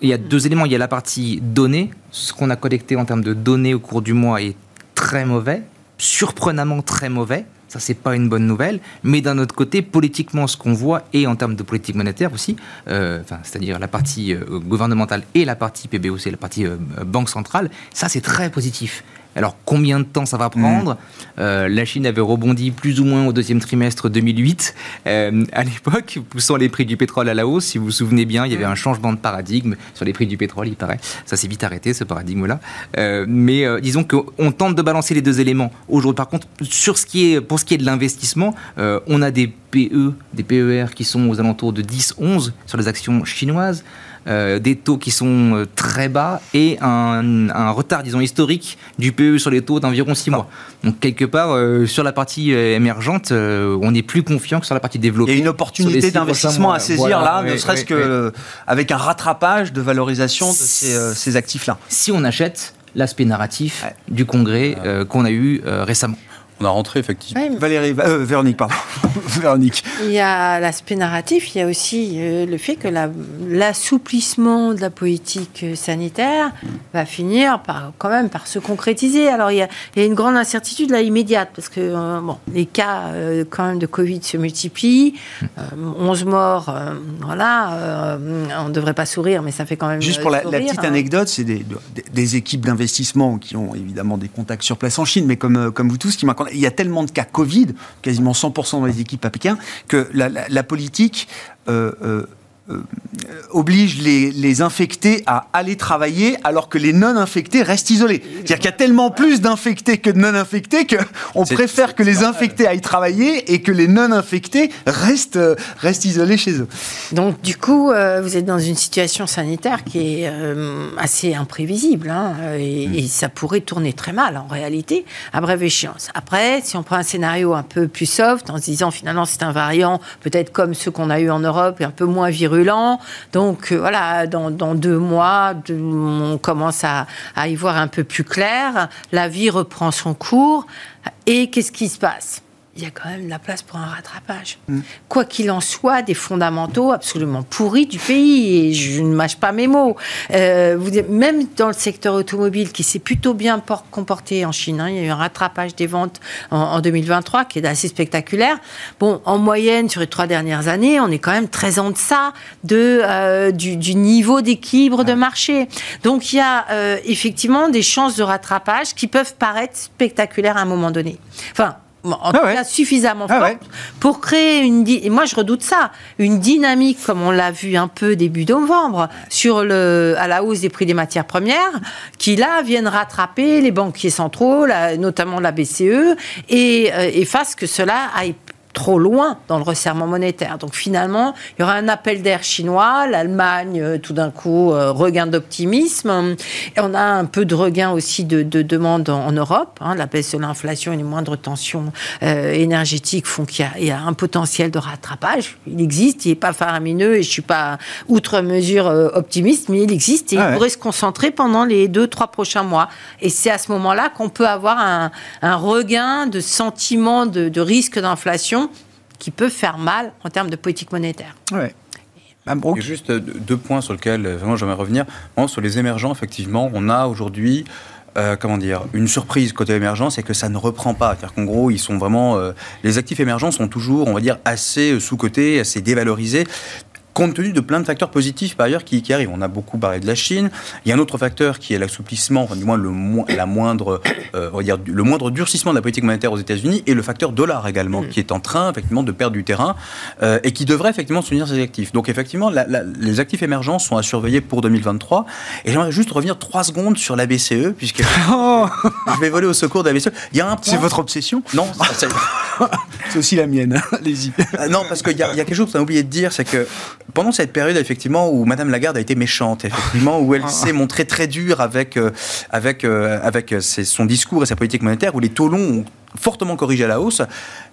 il y a deux éléments. Il y a la partie données. Ce qu'on a collecté en termes de données au cours du mois est très mauvais, surprenamment très mauvais. Ça, c'est pas une bonne nouvelle. Mais d'un autre côté, politiquement, ce qu'on voit, et en termes de politique monétaire aussi, euh, c'est-à-dire la partie euh, gouvernementale et la partie PBOC, la partie euh, banque centrale, ça, c'est très positif. Alors, combien de temps ça va prendre Euh, La Chine avait rebondi plus ou moins au deuxième trimestre 2008, euh, à l'époque, poussant les prix du pétrole à la hausse. Si vous vous souvenez bien, il y avait un changement de paradigme sur les prix du pétrole, il paraît. Ça s'est vite arrêté, ce paradigme-là. Euh, mais disons qu'on tente de balancer les deux éléments. Aujourd'hui, par contre, sur ce qui est, pour ce qui est de l'investissement, on a des PE, des PER qui sont aux alentours de 10-11 sur les actions chinoises. Euh, des taux qui sont euh, très bas et un, un retard, disons, historique du PE sur les taux d'environ 6 mois. Donc, quelque part, euh, sur la partie émergente, euh, on est plus confiant que sur la partie Il développée. y a une opportunité d'investissement à saisir Voilà, là, ne serait-ce ouais, que avec un rattrapage de valorisation de ces, ces actifs-là. Si on achète l'aspect narratif Ouais. du congrès qu'on a eu récemment. On a rentré effectivement. Ouais, mais Valérie, euh, Véronique, pardon. Véronique. Il y a l'aspect narratif, il y a aussi euh, le fait que la- l'assouplissement de la politique euh, sanitaire va finir par quand même par se concrétiser. Alors il y a, il y a une grande incertitude là immédiate parce que euh, bon, les cas euh, quand même de Covid se multiplient, euh, 11 morts, euh, voilà, euh, on ne devrait pas sourire, mais ça fait quand même Juste pour la, petite hein. anecdote, c'est des, des- des équipes d'investissement qui ont évidemment des contacts sur place en Chine, mais comme, euh, comme vous tous, qui il y a tellement de cas Covid, quasiment 100% dans les équipes à Pékin, que la politique euh, euh, euh, oblige les, les infectés à aller travailler alors que les non-infectés restent isolés. C'est-à-dire qu'il y a tellement plus d'infectés que de non-infectés qu'on préfère que les infectés aillent travailler et que les non-infectés restent, euh, restent isolés chez eux. Donc, du coup, euh, vous êtes dans une situation sanitaire qui est euh, assez imprévisible hein, et, et ça pourrait tourner très mal en réalité à brève échéance. Après, si on prend un scénario un peu plus soft en se disant finalement c'est un variant peut-être comme ceux qu'on a eu en Europe et un peu moins virulent, donc euh, voilà, dans, deux mois, on commence à, à y voir un peu plus clair, la vie reprend son cours. Et qu'est-ce qui se passe? Il y a quand même de la place pour un rattrapage. Quoi qu'il en soit, des fondamentaux absolument pourris du pays, et je ne mâche pas mes mots. Euh, vous, même dans le secteur automobile, qui s'est plutôt bien por- comporté en Chine, hein, il y a eu un rattrapage des ventes en, en 2023 qui est assez spectaculaire. Bon, en moyenne, sur les trois dernières années, on est quand même très en deçà de, euh, du, du niveau d'équilibre de marché. Donc il y a euh, effectivement des chances de rattrapage qui peuvent paraître spectaculaires à un moment donné. Enfin, en Ah tout ouais. cas suffisamment Ah forte ouais. pour créer une et moi je redoute ça une dynamique comme on l'a vu un peu début novembre sur le à la hausse des prix des matières premières qui là viennent rattraper les banquiers centraux notamment la BCE et, euh, et fasse que cela aille trop loin dans le resserrement monétaire. Donc finalement, il y aura un appel d'air chinois, l'Allemagne euh, tout d'un coup euh, regain d'optimisme, et on a un peu de regain aussi de, demande en, Europe. Hein. la baisse de l'inflation et les moindres tensions euh, énergétiques font qu'il y, a un potentiel de rattrapage. Il existe, il n'est pas faramineux et je suis pas outre mesure optimiste, mais il existe et il ah pourrait se concentrer pendant les deux trois prochains mois. Et c'est à ce moment-là qu'on peut avoir un, regain de sentiment de, de risque d'inflation qui peut faire mal en termes de politique monétaire. Ouais. Juste deux points sur lesquels euh, vraiment j'aimerais revenir. sur les émergents, effectivement, on a aujourd'hui euh, comment dire, une surprise côté émergent, c'est que ça ne reprend pas. C'est-à-dire qu'en gros, ils sont vraiment, euh, les actifs émergents sont toujours, on va dire, assez sous-cotés, assez dévalorisés compte tenu de plein de facteurs positifs par ailleurs qui, arrivent. On a beaucoup parlé de la Chine. Il y a un autre facteur qui est l'assouplissement, enfin, du moins le, la moindre, euh, on va dire, le moindre durcissement de la politique monétaire aux États-Unis et le facteur dollar également, mm. qui est en train effectivement de perdre du terrain euh, et qui devrait effectivement soutenir ses actifs. Donc effectivement, les actifs émergents sont à surveiller pour 2023. Et j'aimerais juste revenir trois secondes sur la BCE, puisque oh je vais voler au secours de la BCE. Il y a un C'est votre obsession Non, c'est aussi la mienne. Allez-y. Euh, non, parce qu'il y, y, a quelque chose qu'on a oublié de dire, c'est que pendant cette période, effectivement, où Madame Lagarde a été méchante, effectivement, où elle ah. s'est montrée très dure avec, euh, avec, euh, avec euh, son discours et sa politique monétaire, où les taux longs ont fortement corrigé à la hausse.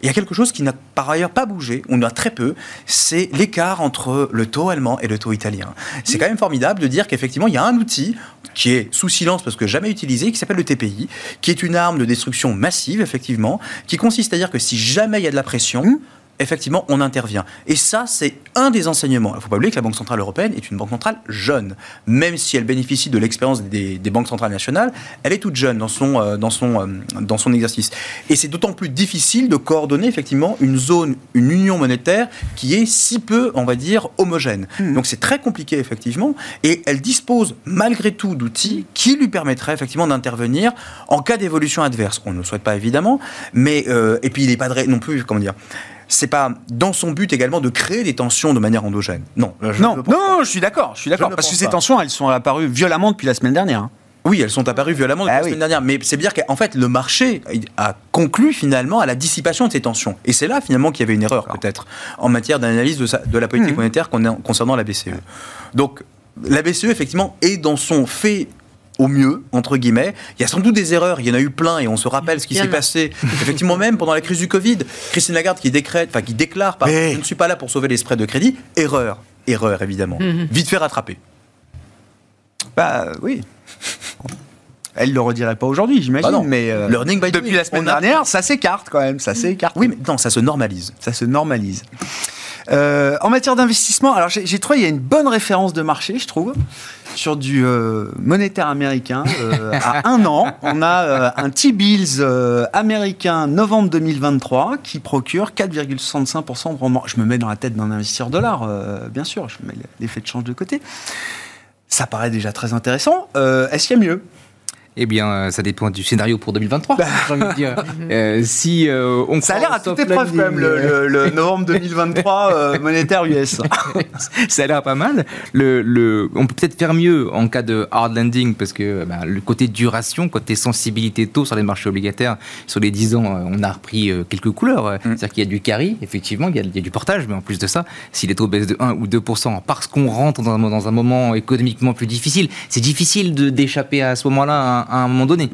Il y a quelque chose qui n'a par ailleurs pas bougé, on a très peu, c'est l'écart entre le taux allemand et le taux italien. C'est quand même formidable de dire qu'effectivement, il y a un outil qui est sous silence parce que jamais utilisé, qui s'appelle le TPI, qui est une arme de destruction massive, effectivement, qui consiste à dire que si jamais il y a de la pression, effectivement, on intervient. Et ça, c'est un des enseignements. Il ne faut pas oublier que la Banque Centrale Européenne est une banque centrale jeune. Même si elle bénéficie de l'expérience des, banques centrales nationales, elle est toute jeune dans son, euh, dans son, euh, dans son exercice. Et c'est d'autant plus difficile de coordonner, effectivement, une zone, une union monétaire qui est si peu, on va dire, homogène. Hmm. Donc c'est très compliqué, effectivement. Et elle dispose, malgré tout, d'outils qui lui permettraient, effectivement, d'intervenir en cas d'évolution adverse. On ne le souhaite pas, évidemment. Mais, euh, et puis, il n'est pas de, non plus, comment dire, c'est pas dans son but également de créer des tensions de manière endogène. Non, je non, non, je suis d'accord, je suis d'accord, parce que ces tensions, elles sont apparues violemment depuis la semaine dernière. Hein. Oui, elles sont apparues violemment depuis ah la semaine dernière, mais c'est bien qu'en fait le marché a conclu finalement à la dissipation de ces tensions. Et c'est là finalement qu'il y avait une erreur peut-être en matière d'analyse de, la politique mmh. monétaire concernant la BCE. Donc la BCE effectivement est dans son fait au mieux, entre guillemets. Il y a sans doute des erreurs, il y en a eu plein, et on se rappelle ce qui s'est passé, effectivement même pendant la crise du Covid. Christine Lagarde qui décrète, enfin qui déclare, par je ne suis pas là pour sauver les spreads de crédit. Erreur, erreur évidemment. Mhm. Vite fait rattraper. Bah oui. Elle ne le redirait pas aujourd'hui, j'imagine. Bah mais euh, Learning by depuis la semaine dernière, ça s'écarte quand même. Ça s'écarte. Oui, mais non, ça se normalise. Ça se normalise. Euh, en matière d'investissement, alors j'ai trouvé il y a une bonne référence de marché, je trouve, sur du euh, monétaire américain. Euh, à un an, on a un T-bills américain novembre 2023 qui procure 4,65% de rendement. Je me mets dans la tête d'un investisseur dollar, bien sûr, je mets l'effet de change de côté. Ça paraît déjà très intéressant. Est-ce qu'il y a mieux? Eh bien, euh, ça dépend du scénario pour 2023, bah. j'ai envie de dire. Euh, si euh, on ça a l'air à toute épreuve quand même, le, novembre 2023 monétaire US. ça a l'air pas mal. Le, on peut peut-être faire mieux en cas de hard landing, parce que bah, le côté duration, côté sensibilité taux sur les marchés obligataires, sur les 10 ans, on a repris quelques couleurs. Mm. C'est-à-dire qu'il y a du carry, effectivement, il y, a, il y, a, du portage, mais en plus de ça, si les taux baissent de 1 ou 2%, parce qu'on rentre dans un, dans un moment économiquement plus difficile, c'est difficile d'échapper à ce moment-là à un moment donné.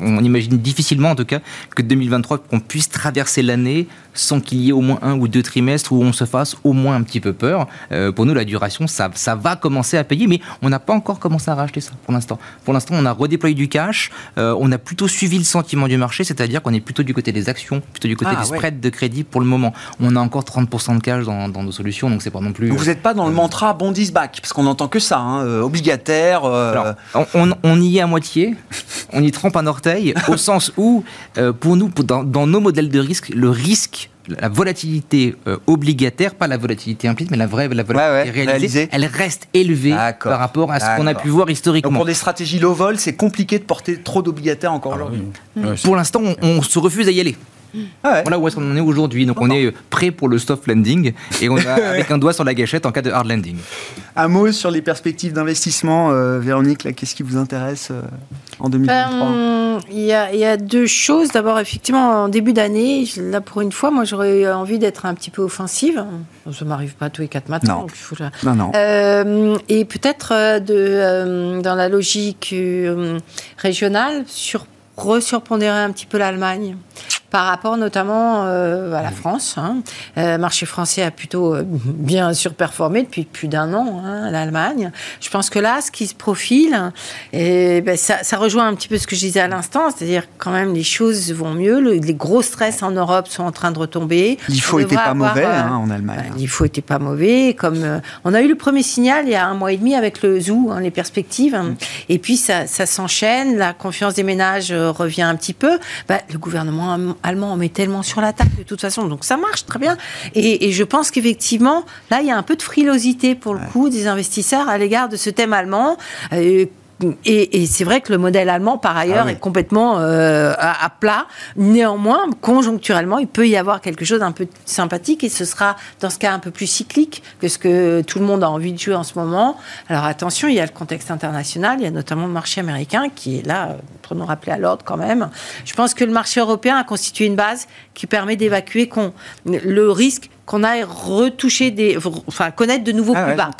On imagine difficilement, en tout cas, que 2023, qu'on puisse traverser l'année sans qu'il y ait au moins un ou deux trimestres où on se fasse au moins un petit peu peur. Euh, pour nous, la duration, ça, ça va commencer à payer, mais on n'a pas encore commencé à racheter ça pour l'instant. Pour l'instant, on a redéployé du cash, euh, on a plutôt suivi le sentiment du marché, c'est-à-dire qu'on est plutôt du côté des actions, plutôt du côté ah, des spreads de crédit pour le moment. On a encore 30% de cash dans, nos solutions, donc c'est pas non plus. vous n'êtes pas dans le euh, mantra bonds back, parce qu'on n'entend que ça, hein, obligataire. on, y est à moitié, on y trempe un orteil, au sens où, pour nous, dans, dans nos modèles de risque, le risque la volatilité euh, obligataire, pas la volatilité implicite, mais la vraie la volatilité réalisée, elle reste élevée par rapport à ce qu'on a pu voir historiquement. Donc pour des stratégies low vol, c'est compliqué de porter trop d'obligataires encore ah aujourd'hui. Pour l'instant, on, se refuse à y aller. Ah voilà où est-ce qu'on est aujourd'hui. Donc on est prêt pour le soft landing et on a avec un doigt sur la gâchette en cas de hard landing. Un mot sur les perspectives d'investissement, euh, Véronique. Qu'est-ce qui vous intéresse euh, en 2023 ben, Il y, a deux choses. D'abord, effectivement, en début d'année, là pour une fois, moi j'aurais envie d'être un petit peu offensive. Ça m'arrive pas tous les quatre matins. Non. non, non. Euh, et peut-être de dans la logique régionale sur resurpondérer un petit peu l'Allemagne par rapport notamment euh, à la France. Hein. Euh, marché français a plutôt euh, bien surperformé depuis plus d'un an, hein, l'Allemagne. Je pense que là, ce qui se profile, et ben, ça, ça, rejoint un petit peu ce que je disais à l'instant, c'est-à-dire quand même les choses vont mieux, les gros stress en Europe sont en train de retomber. L'IFO n'était pas mauvais hein, en Allemagne. Ben, L'IFO n'était pas mauvais, comme on a eu le premier signal il y a un mois et demi avec le ZOO, les perspectives, mm. et puis ça, ça s'enchaîne, la confiance des ménages revient un petit peu. Ben, le gouvernement allemand on met tellement sur la table de toute façon, donc ça marche très bien. Et, je pense qu'effectivement, là, il y a un peu de frilosité pour le coup des investisseurs à l'égard de ce thème allemand. Euh, et, c'est vrai que le modèle allemand, par ailleurs, ah est complètement euh, à, plat. Néanmoins, conjoncturellement, il peut y avoir quelque chose d'un peu sympathique et ce sera, dans ce cas, un peu plus cyclique que ce que tout le monde a envie de jouer en ce moment. Alors attention, il y a le contexte international, il y a notamment le marché américain qui est là pour nous rappeler à l'ordre quand même. Je pense que le marché européen a constitué une base qui permet d'évacuer le risque qu'on aille retoucher des, enfin connaître de nouveaux ah plus bas.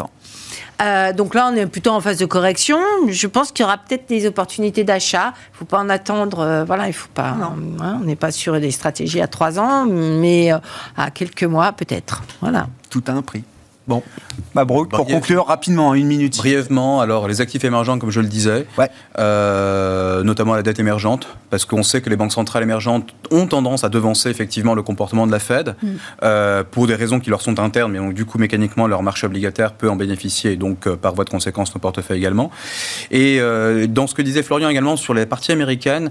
Euh, donc là, on est plutôt en phase de correction. Je pense qu'il y aura peut-être des opportunités d'achat. Il ne faut pas en attendre. Euh, voilà, il faut pas. Hein, on n'est pas sur des stratégies à trois ans, mais euh, à quelques mois peut-être. Voilà. Tout a un prix. Bon, Mabrouk, pour conclure rapidement, une minute. Brièvement, alors les actifs émergents, comme je le disais, euh, notamment la dette émergente, parce qu'on sait que les banques centrales émergentes ont tendance à devancer effectivement le comportement de la Fed, mm. euh, pour des raisons qui leur sont internes, mais donc du coup mécaniquement leur marché obligataire peut en bénéficier, et donc euh, par voie de conséquence nos portefeuilles également. Et dans ce que disait Florian également sur les parties américaines,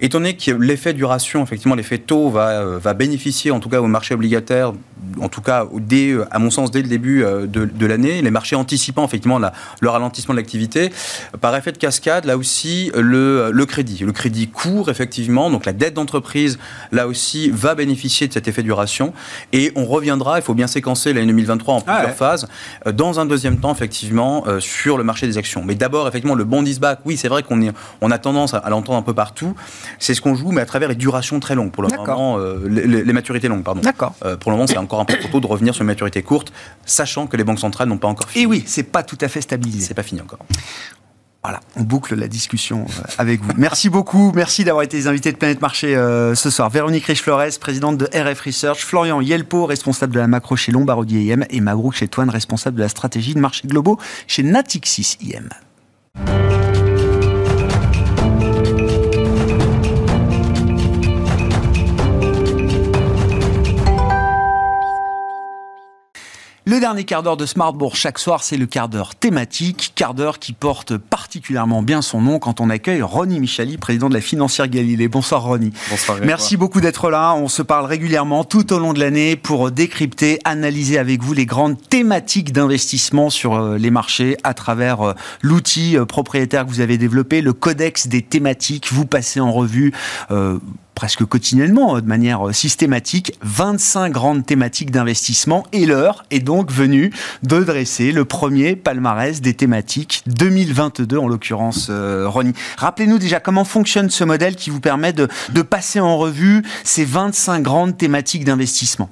étant donné que l'effet duration, effectivement l'effet taux va, va bénéficier en tout cas au marché obligataire, en tout cas dès, à mon sens dès le début euh, de, l'année, les marchés anticipant effectivement le ralentissement de l'activité. Par effet de cascade, là aussi, le, le crédit. Le crédit court, effectivement, donc la dette d'entreprise, là aussi, va bénéficier de cet effet duration. Et on reviendra, il faut bien séquencer l'année 2023 en ah plusieurs phases, euh, dans un deuxième temps, effectivement, euh, sur le marché des actions. Mais d'abord, effectivement, le bond back, oui, c'est vrai qu'on on a tendance à, l'entendre un peu partout. C'est ce qu'on joue, mais à travers les durations très longues. Pour le moment, les, maturités longues, pardon. D'accord. pour le moment, c'est encore un peu trop tôt de revenir sur une maturité courte, sachant que les banques centrales n'ont pas encore fini. Et oui, c'est pas tout à fait stabilisé. C'est pas fini encore. Voilà, on boucle la discussion euh, avec vous. Merci beaucoup, merci d'avoir été les invités de Planète Marché euh, ce soir. Véronique Riche-Flores, présidente de RF Research, Florian Yelpo, responsable de la macro chez Lombardier IM, et Mabrouk Chetouane, responsable de la stratégie de marché globaux chez Natixis IM. Le dernier quart d'heure de Smartbourg chaque soir, c'est le quart d'heure thématique, quart d'heure qui porte particulièrement bien son nom quand on accueille Ronnie Michali, président de la financière Galilée. Bonsoir Ronnie. Bonsoir. Merci beaucoup d'être là. On se parle régulièrement tout au long de l'année pour décrypter, analyser avec vous les grandes thématiques d'investissement sur euh, les marchés à travers euh, l'outil euh, propriétaire que vous avez développé, le codex des thématiques. Vous passez en revue presque quotidiennement, de manière euh, systématique, 25 grandes thématiques d'investissement et l'heure est donc venue de dresser le premier palmarès des thématiques 2022 en l'occurrence, euh, Ronnie. Rappelez-nous déjà comment fonctionne ce modèle qui vous permet de, de passer en revue ces 25 grandes thématiques d'investissement.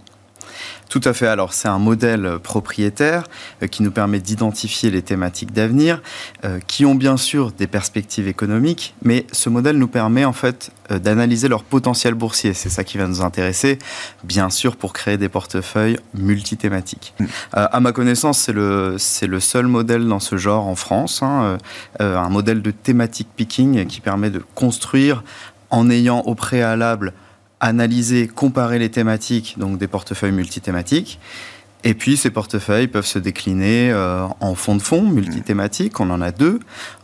Tout à fait. Alors, c'est un modèle propriétaire euh, qui nous permet d'identifier les thématiques d'avenir, euh, qui ont bien sûr des perspectives économiques, mais ce modèle nous permet en fait euh, d'analyser leur potentiel boursier. C'est ça qui va nous intéresser, bien sûr, pour créer des portefeuilles multithématiques. Mm. à ma connaissance, c'est le, c'est le seul modèle dans ce genre en France, hein, un modèle de thématique picking qui permet de construire en ayant au préalable analyser, comparer les thématiques, donc des portefeuilles multithématiques. Et puis ces portefeuilles peuvent se décliner euh, en fonds de fonds multithématiques, on en a deux,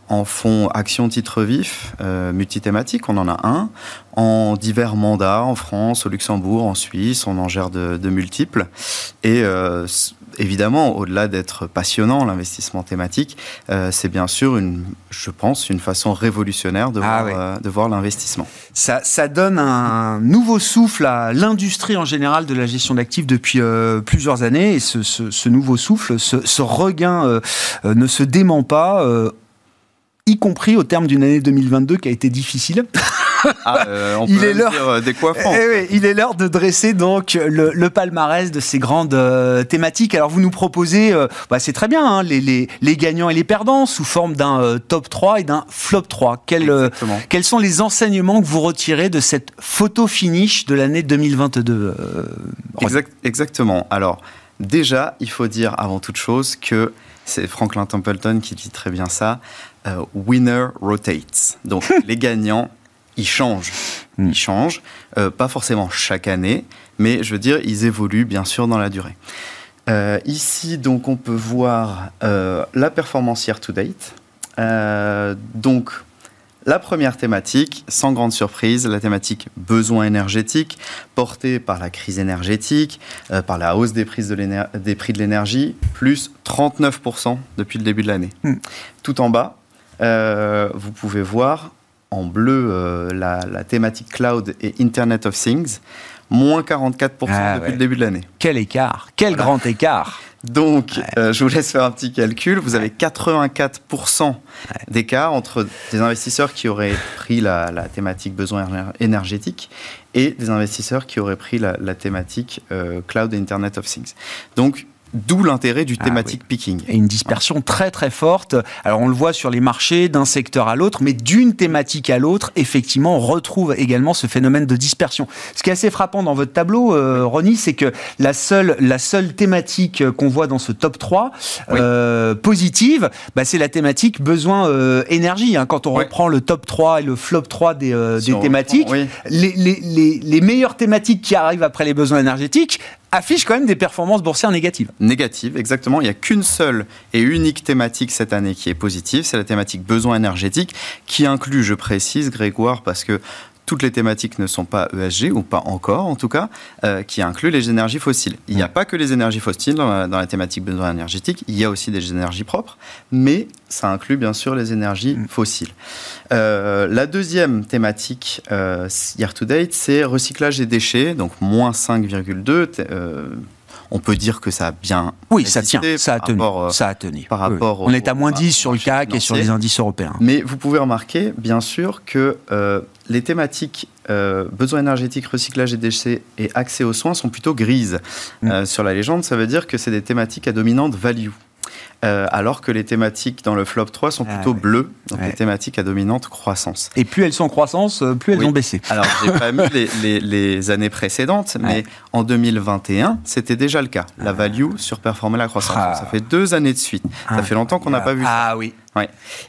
en fonds actions titres vifs euh, multithématiques, on en a un, en divers mandats en France, au Luxembourg, en Suisse, on en gère de, multiples. Et, euh, évidemment, au-delà d'être passionnant, l'investissement thématique, c'est bien sûr, une, je pense, une façon révolutionnaire de, Ah voir, de voir l'investissement. Ça, ça donne un nouveau souffle à l'industrie en général de la gestion d'actifs depuis plusieurs années. Et ce, ce, ce nouveau souffle, ce, ce regain ne se dément pas y compris au terme d'une année 2022 qui a été difficile. Ah, euh, on il, est l'heure, euh, des coiffants. Eh il est l'heure de dresser donc le, le, palmarès de ces grandes euh, thématiques. Alors vous nous proposez, euh, bah, c'est très bien, hein, les, les, les, gagnants et les perdants sous forme d'un top 3 et d'un flop 3. Quel, quels sont les enseignements que vous retirez de cette photo finish de l'année 2022 exact, Exactement. Alors déjà, il faut dire avant toute chose que c'est Franklin Templeton qui dit très bien ça. Euh, winner rotates. Donc les gagnants, ils changent. Hmm. Ils changent, euh, pas forcément chaque année, mais je veux dire, ils évoluent bien sûr dans la durée. Euh, ici, donc, on peut voir la performance year to date. donc, la première thématique, sans grande surprise, la thématique besoin énergétique, portée par la crise énergétique, par la hausse des prix de l'énergie, plus 39% depuis le début de l'année. Hmm. Tout en bas, euh, vous pouvez voir en bleu euh, la, thématique cloud et Internet of Things, moins 44% ah depuis le début de l'année. Quel écart, quel grand écart. Donc, euh, je vous laisse faire un petit calcul. Vous avez 84% d'écart entre des investisseurs qui auraient pris la, thématique besoin énergétique et des investisseurs qui auraient pris la, thématique cloud et Internet of Things. Donc, D'où l'intérêt du ah thématique picking. Et une dispersion très très forte. Alors on le voit sur les marchés d'un secteur à l'autre, mais d'une thématique à l'autre, effectivement, on retrouve également ce phénomène de dispersion. Ce qui est assez frappant dans votre tableau, euh, Ronnie, c'est que la seule, la seule thématique qu'on voit dans ce top 3 euh, positive, bah, c'est la thématique besoin euh, énergie. Hein. Quand on reprend le top 3 et le flop 3 des, des thématiques, les, les, les, les meilleures thématiques qui arrivent après les besoins énergétiques, affiche quand même des performances boursières négatives. Négatives, exactement. Il n'y a qu'une seule et unique thématique cette année qui est positive, c'est la thématique besoin énergétique, qui inclut, je précise, Grégoire, parce que toutes les thématiques ne sont pas ESG, ou pas encore en tout cas, euh, qui incluent les énergies fossiles. Il n'y a pas que les énergies fossiles dans la, thématique besoin énergétique, il y a aussi des énergies propres, mais ça inclut bien sûr les énergies mm. fossiles. Euh, la deuxième thématique euh, year to date, c'est recyclage des déchets, donc moins 5,2 on peut dire que ça a bien. Oui, ça tient, ça a tenu. ça a tenu. Par rapport on est à moins 10 sur le CAC et sur les indices européens. Mais vous pouvez remarquer, bien sûr, que euh, les thématiques euh, besoins énergétiques, recyclage des déchets et accès aux soins sont plutôt grises. Mm. Euh, sur la légende, ça veut dire que c'est des thématiques à dominante value. Euh, alors que les thématiques dans le flop 3 sont ah plutôt bleues, donc les thématiques à dominante croissance. Et plus elles sont en croissance, euh, plus elles ont baissé. Alors, j'ai pas mis les, années précédentes, mais en 2021, c'était déjà le cas. La ah. value surperformait la croissance. Ah. Ça fait deux années de suite. Ça fait longtemps qu'on n'a pas vu ça. Ah oui.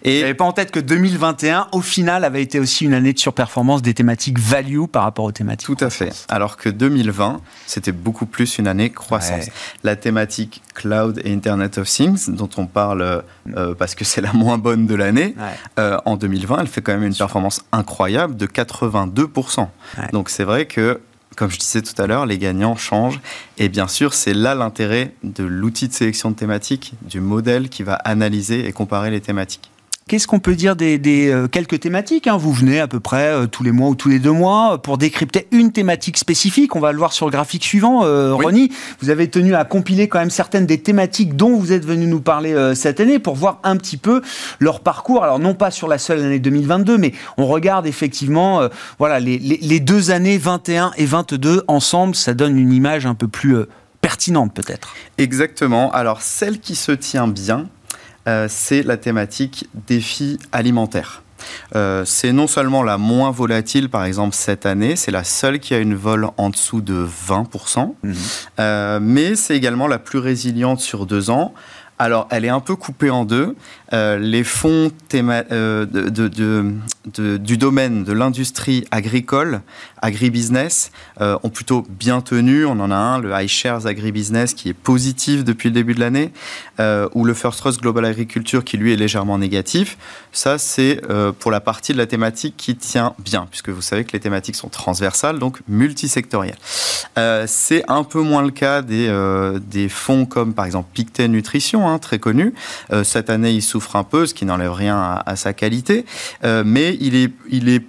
Et n'avais pas en tête que 2021, au final, avait été aussi une année de surperformance des thématiques value par rapport aux thématiques. Tout à fait. Alors que 2020, c'était beaucoup plus une année croissance. La thématique cloud et Internet of Things, dont on parle euh, parce que c'est la moins bonne de l'année, euh, en 2020, elle fait quand même une performance incroyable de 82%. Donc c'est vrai que comme je disais tout à l'heure, les gagnants changent. Et bien sûr, c'est là l'intérêt de l'outil de sélection de thématiques, du modèle qui va analyser et comparer les thématiques. Qu'est-ce qu'on peut dire des, euh, quelques thématiques hein? Vous venez à peu près euh, tous les mois ou tous les deux mois euh, pour décrypter une thématique spécifique. On va le voir sur le graphique suivant. Ronnie, vous avez tenu à compiler quand même certaines des thématiques dont vous êtes venu nous parler cette année pour voir un petit peu leur parcours. Alors non pas sur la seule année 2022, mais on regarde effectivement voilà les, les, deux années 21 et 22 ensemble. Ça donne une image un peu plus pertinente peut-être. Exactement. Alors celle qui se tient bien, euh, c'est la thématique défi alimentaire. Euh, c'est non seulement la moins volatile, par exemple, cette année, c'est la seule qui a une vol en dessous de 20%, mhm. euh, mais c'est également la plus résiliente sur deux ans. Alors, elle est un peu coupée en deux. Euh, les fonds euh, du domaine de l'industrie agricole, agribusiness, euh, ont plutôt bien tenu. On en a un, le iShares Agribusiness, qui est positif depuis le début de l'année, ou le First Trust Global Agriculture, qui lui est légèrement négatif. Ça, c'est pour la partie de la thématique qui tient bien, puisque vous savez que les thématiques sont transversales, donc multisectorielles. C'est un peu moins le cas des, fonds comme par exemple Pictet Nutrition, hein, très connu. Cette année, il souffre un peu, ce qui n'enlève rien à, à sa qualité, Euh, mais il est, il est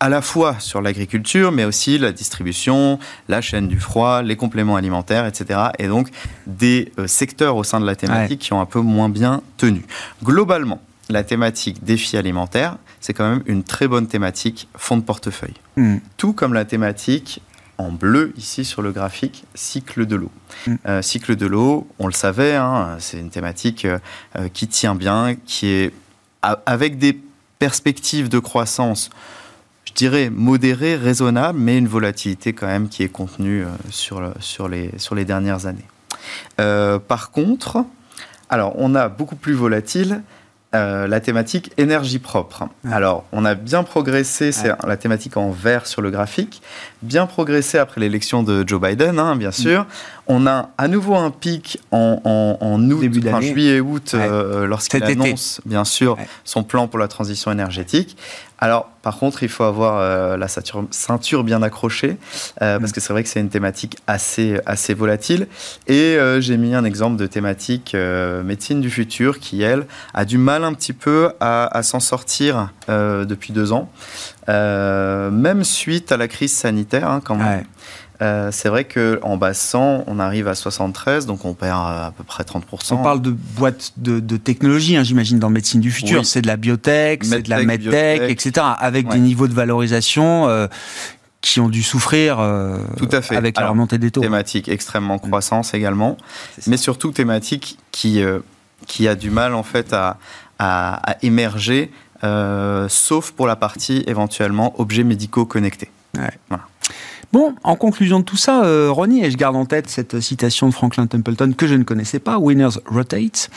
à la fois sur l'agriculture, mais aussi la distribution, la chaîne du froid, les compléments alimentaires, etc. Et donc des euh, secteurs au sein de la thématique qui ont un peu moins bien tenu. Globalement, la thématique défi alimentaire, c'est quand même une très bonne thématique fonds de portefeuille. Hmm. Tout comme la thématique en bleu ici sur le graphique, cycle de l'eau. Mm. Euh, cycle de l'eau, on le savait, hein, c'est une thématique euh, euh, qui tient bien, qui est avec des perspectives de croissance, je dirais modérées, raisonnables, mais une volatilité quand même qui est contenue euh, sur, le- sur, les, sur les dernières années. Par contre, alors on a beaucoup plus volatile euh, la thématique énergie propre. Ouais. Alors, on a bien progressé, c'est la thématique en vert sur le graphique, bien progressé après l'élection de Joe Biden, hein, bien sûr. On a à nouveau un pic en, en, en août, Début enfin, juillet-août, Ouais. euh, lorsqu'il été. annonce, bien sûr, son plan pour la transition énergétique. Alors, par contre, il faut avoir euh, la ceinture, bien accrochée, euh, parce que c'est vrai que c'est une thématique assez, assez volatile. Et euh, j'ai mis un exemple de thématique médecine du futur qui, elle, a du mal un petit peu à, s'en sortir depuis deux ans, même suite à la crise sanitaire, hein, quand même. Euh, c'est vrai qu'en bas 100, on arrive à 73, donc on perd euh, à peu près 30%. On parle de boîtes de, de technologie, hein, j'imagine, dans médecine du futur. Oui. C'est de la biotech, c'est de la Medtech, etc. Avec des niveaux de valorisation euh, qui ont dû souffrir euh, Tout à fait. avec la remontée des taux. Thématique extrêmement croissance également, mais surtout thématique qui, qui a du mal en fait à, à, à émerger, sauf pour la partie éventuellement objets médicaux connectés. Bon, en conclusion de tout ça, euh, Ronnie, et je garde en tête cette citation de Franklin Templeton que je ne connaissais pas, Winners Rotate.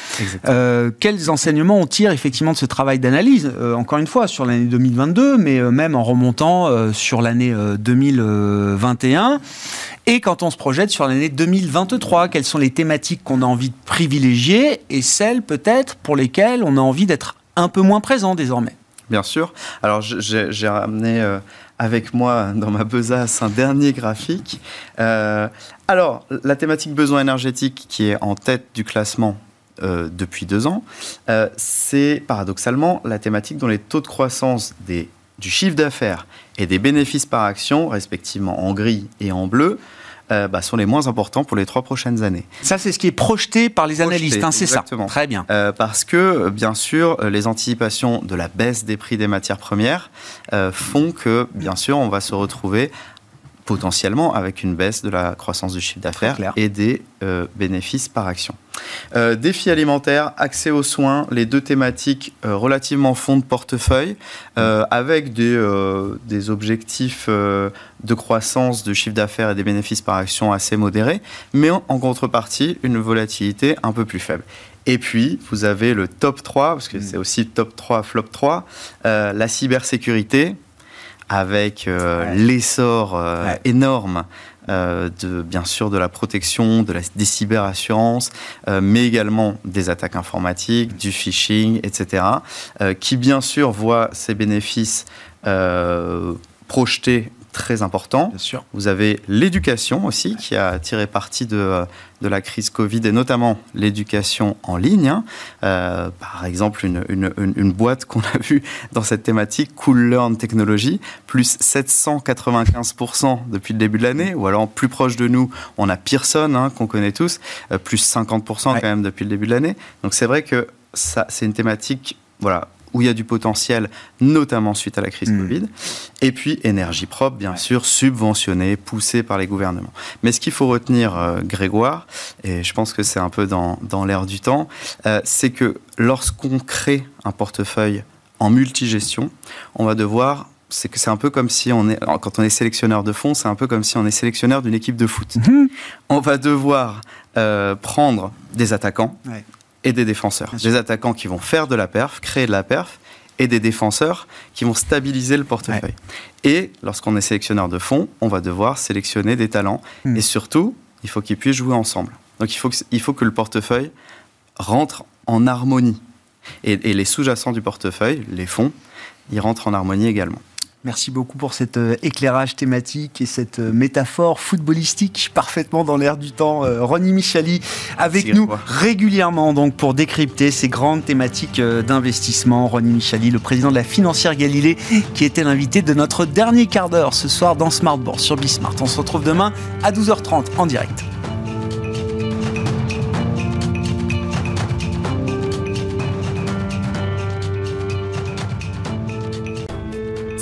Euh, quels enseignements on tire effectivement de ce travail d'analyse, euh, encore une fois, sur l'année 2022, mais même en remontant sur l'année euh, 2021 Et quand on se projette sur l'année 2023, quelles sont les thématiques qu'on a envie de privilégier et celles peut-être pour lesquelles on a envie d'être un peu moins présent désormais? Bien sûr. Alors j'ai ramené avec moi dans ma besace un dernier graphique. Euh, alors la thématique besoin énergétique qui est en tête du classement euh, depuis deux ans, euh, c'est paradoxalement la thématique dont les taux de croissance du chiffre d'affaires et des bénéfices par action, respectivement en gris et en bleu, euh, bah, sont les moins importants pour les trois prochaines années. Ça, c'est ce qui est projeté par les Projeté, analystes, hein, c'est ça. exactement. Très bien. Euh, parce que, euh, bien sûr, les anticipations de la baisse des prix des matières premières euh, font que, bien sûr, on va se retrouver potentiellement avec une baisse de la croissance du chiffre d'affaires et des euh, bénéfices par action. Euh, défi alimentaire, accès aux soins, les deux thématiques euh, relativement fonds de portefeuille, euh, avec des, des objectifs de croissance de chiffre d'affaires et des bénéfices par action assez modérés, mais en, en contrepartie, une volatilité un peu plus faible. Et puis, vous avez le top 3, parce que c'est aussi top 3, flop 3, euh, la cybersécurité, avec euh, Ouais. l'essor euh, Ouais. énorme euh, de bien sûr de la protection, de la, des cyberassurances, euh, mais également des attaques informatiques, du phishing, etc., euh, qui bien sûr voient ces bénéfices euh, projetés très. Bien sûr. Vous avez l'éducation aussi, qui a tiré parti de, de la crise Covid, et notamment l'éducation en ligne. hein. Euh, par exemple, une, une- une- une boîte qu'on a vue dans cette thématique, Cool Learn Technology, plus 795% depuis le début de l'année, ou alors plus proche de nous, on a Pearson, hein, qu'on connaît tous, euh, plus 50% Ouais. quand même depuis le début de l'année. Donc c'est vrai que ça, c'est une thématique voilà, où il y a du potentiel, notamment suite à la crise Mm. Covid. Et puis énergie propre, bien sûr, subventionnée, poussée par les gouvernements. Mais ce qu'il faut retenir, euh, Grégoire, et je pense que c'est un peu dans, dans l'air du temps, euh, c'est que lorsqu'on crée un portefeuille en multigestion, on va devoir c'est que c'est un peu comme si on est quand on est sélectionneur de fonds, c'est un peu comme si on est sélectionneur d'une équipe de foot. Mhm. On va devoir euh, prendre des attaquants Ouais. Et des défenseurs. Des attaquants qui vont faire de la perf, créer de la perf, et des défenseurs qui vont stabiliser le portefeuille. Et lorsqu'on est sélectionneur de fonds, on va devoir sélectionner des talents. Mm. Et surtout, il faut qu'ils puissent jouer ensemble. Donc il faut que, il faut que le portefeuille rentre en harmonie. Et, et les sous-jacents du portefeuille, les fonds, ils rentrent en harmonie également. Merci beaucoup pour cet euh, éclairage thématique et cette euh, métaphore footballistique parfaitement dans l'air du temps. Euh, Ronnie Michali avec nous régulièrement donc pour décrypter ces grandes thématiques d'investissement. Ronnie Michali, le président de la financière Galilée, qui était l'invité de notre dernier quart d'heure ce soir dans Smart Bourse sur Bismart. On se retrouve demain à 12h30 en direct.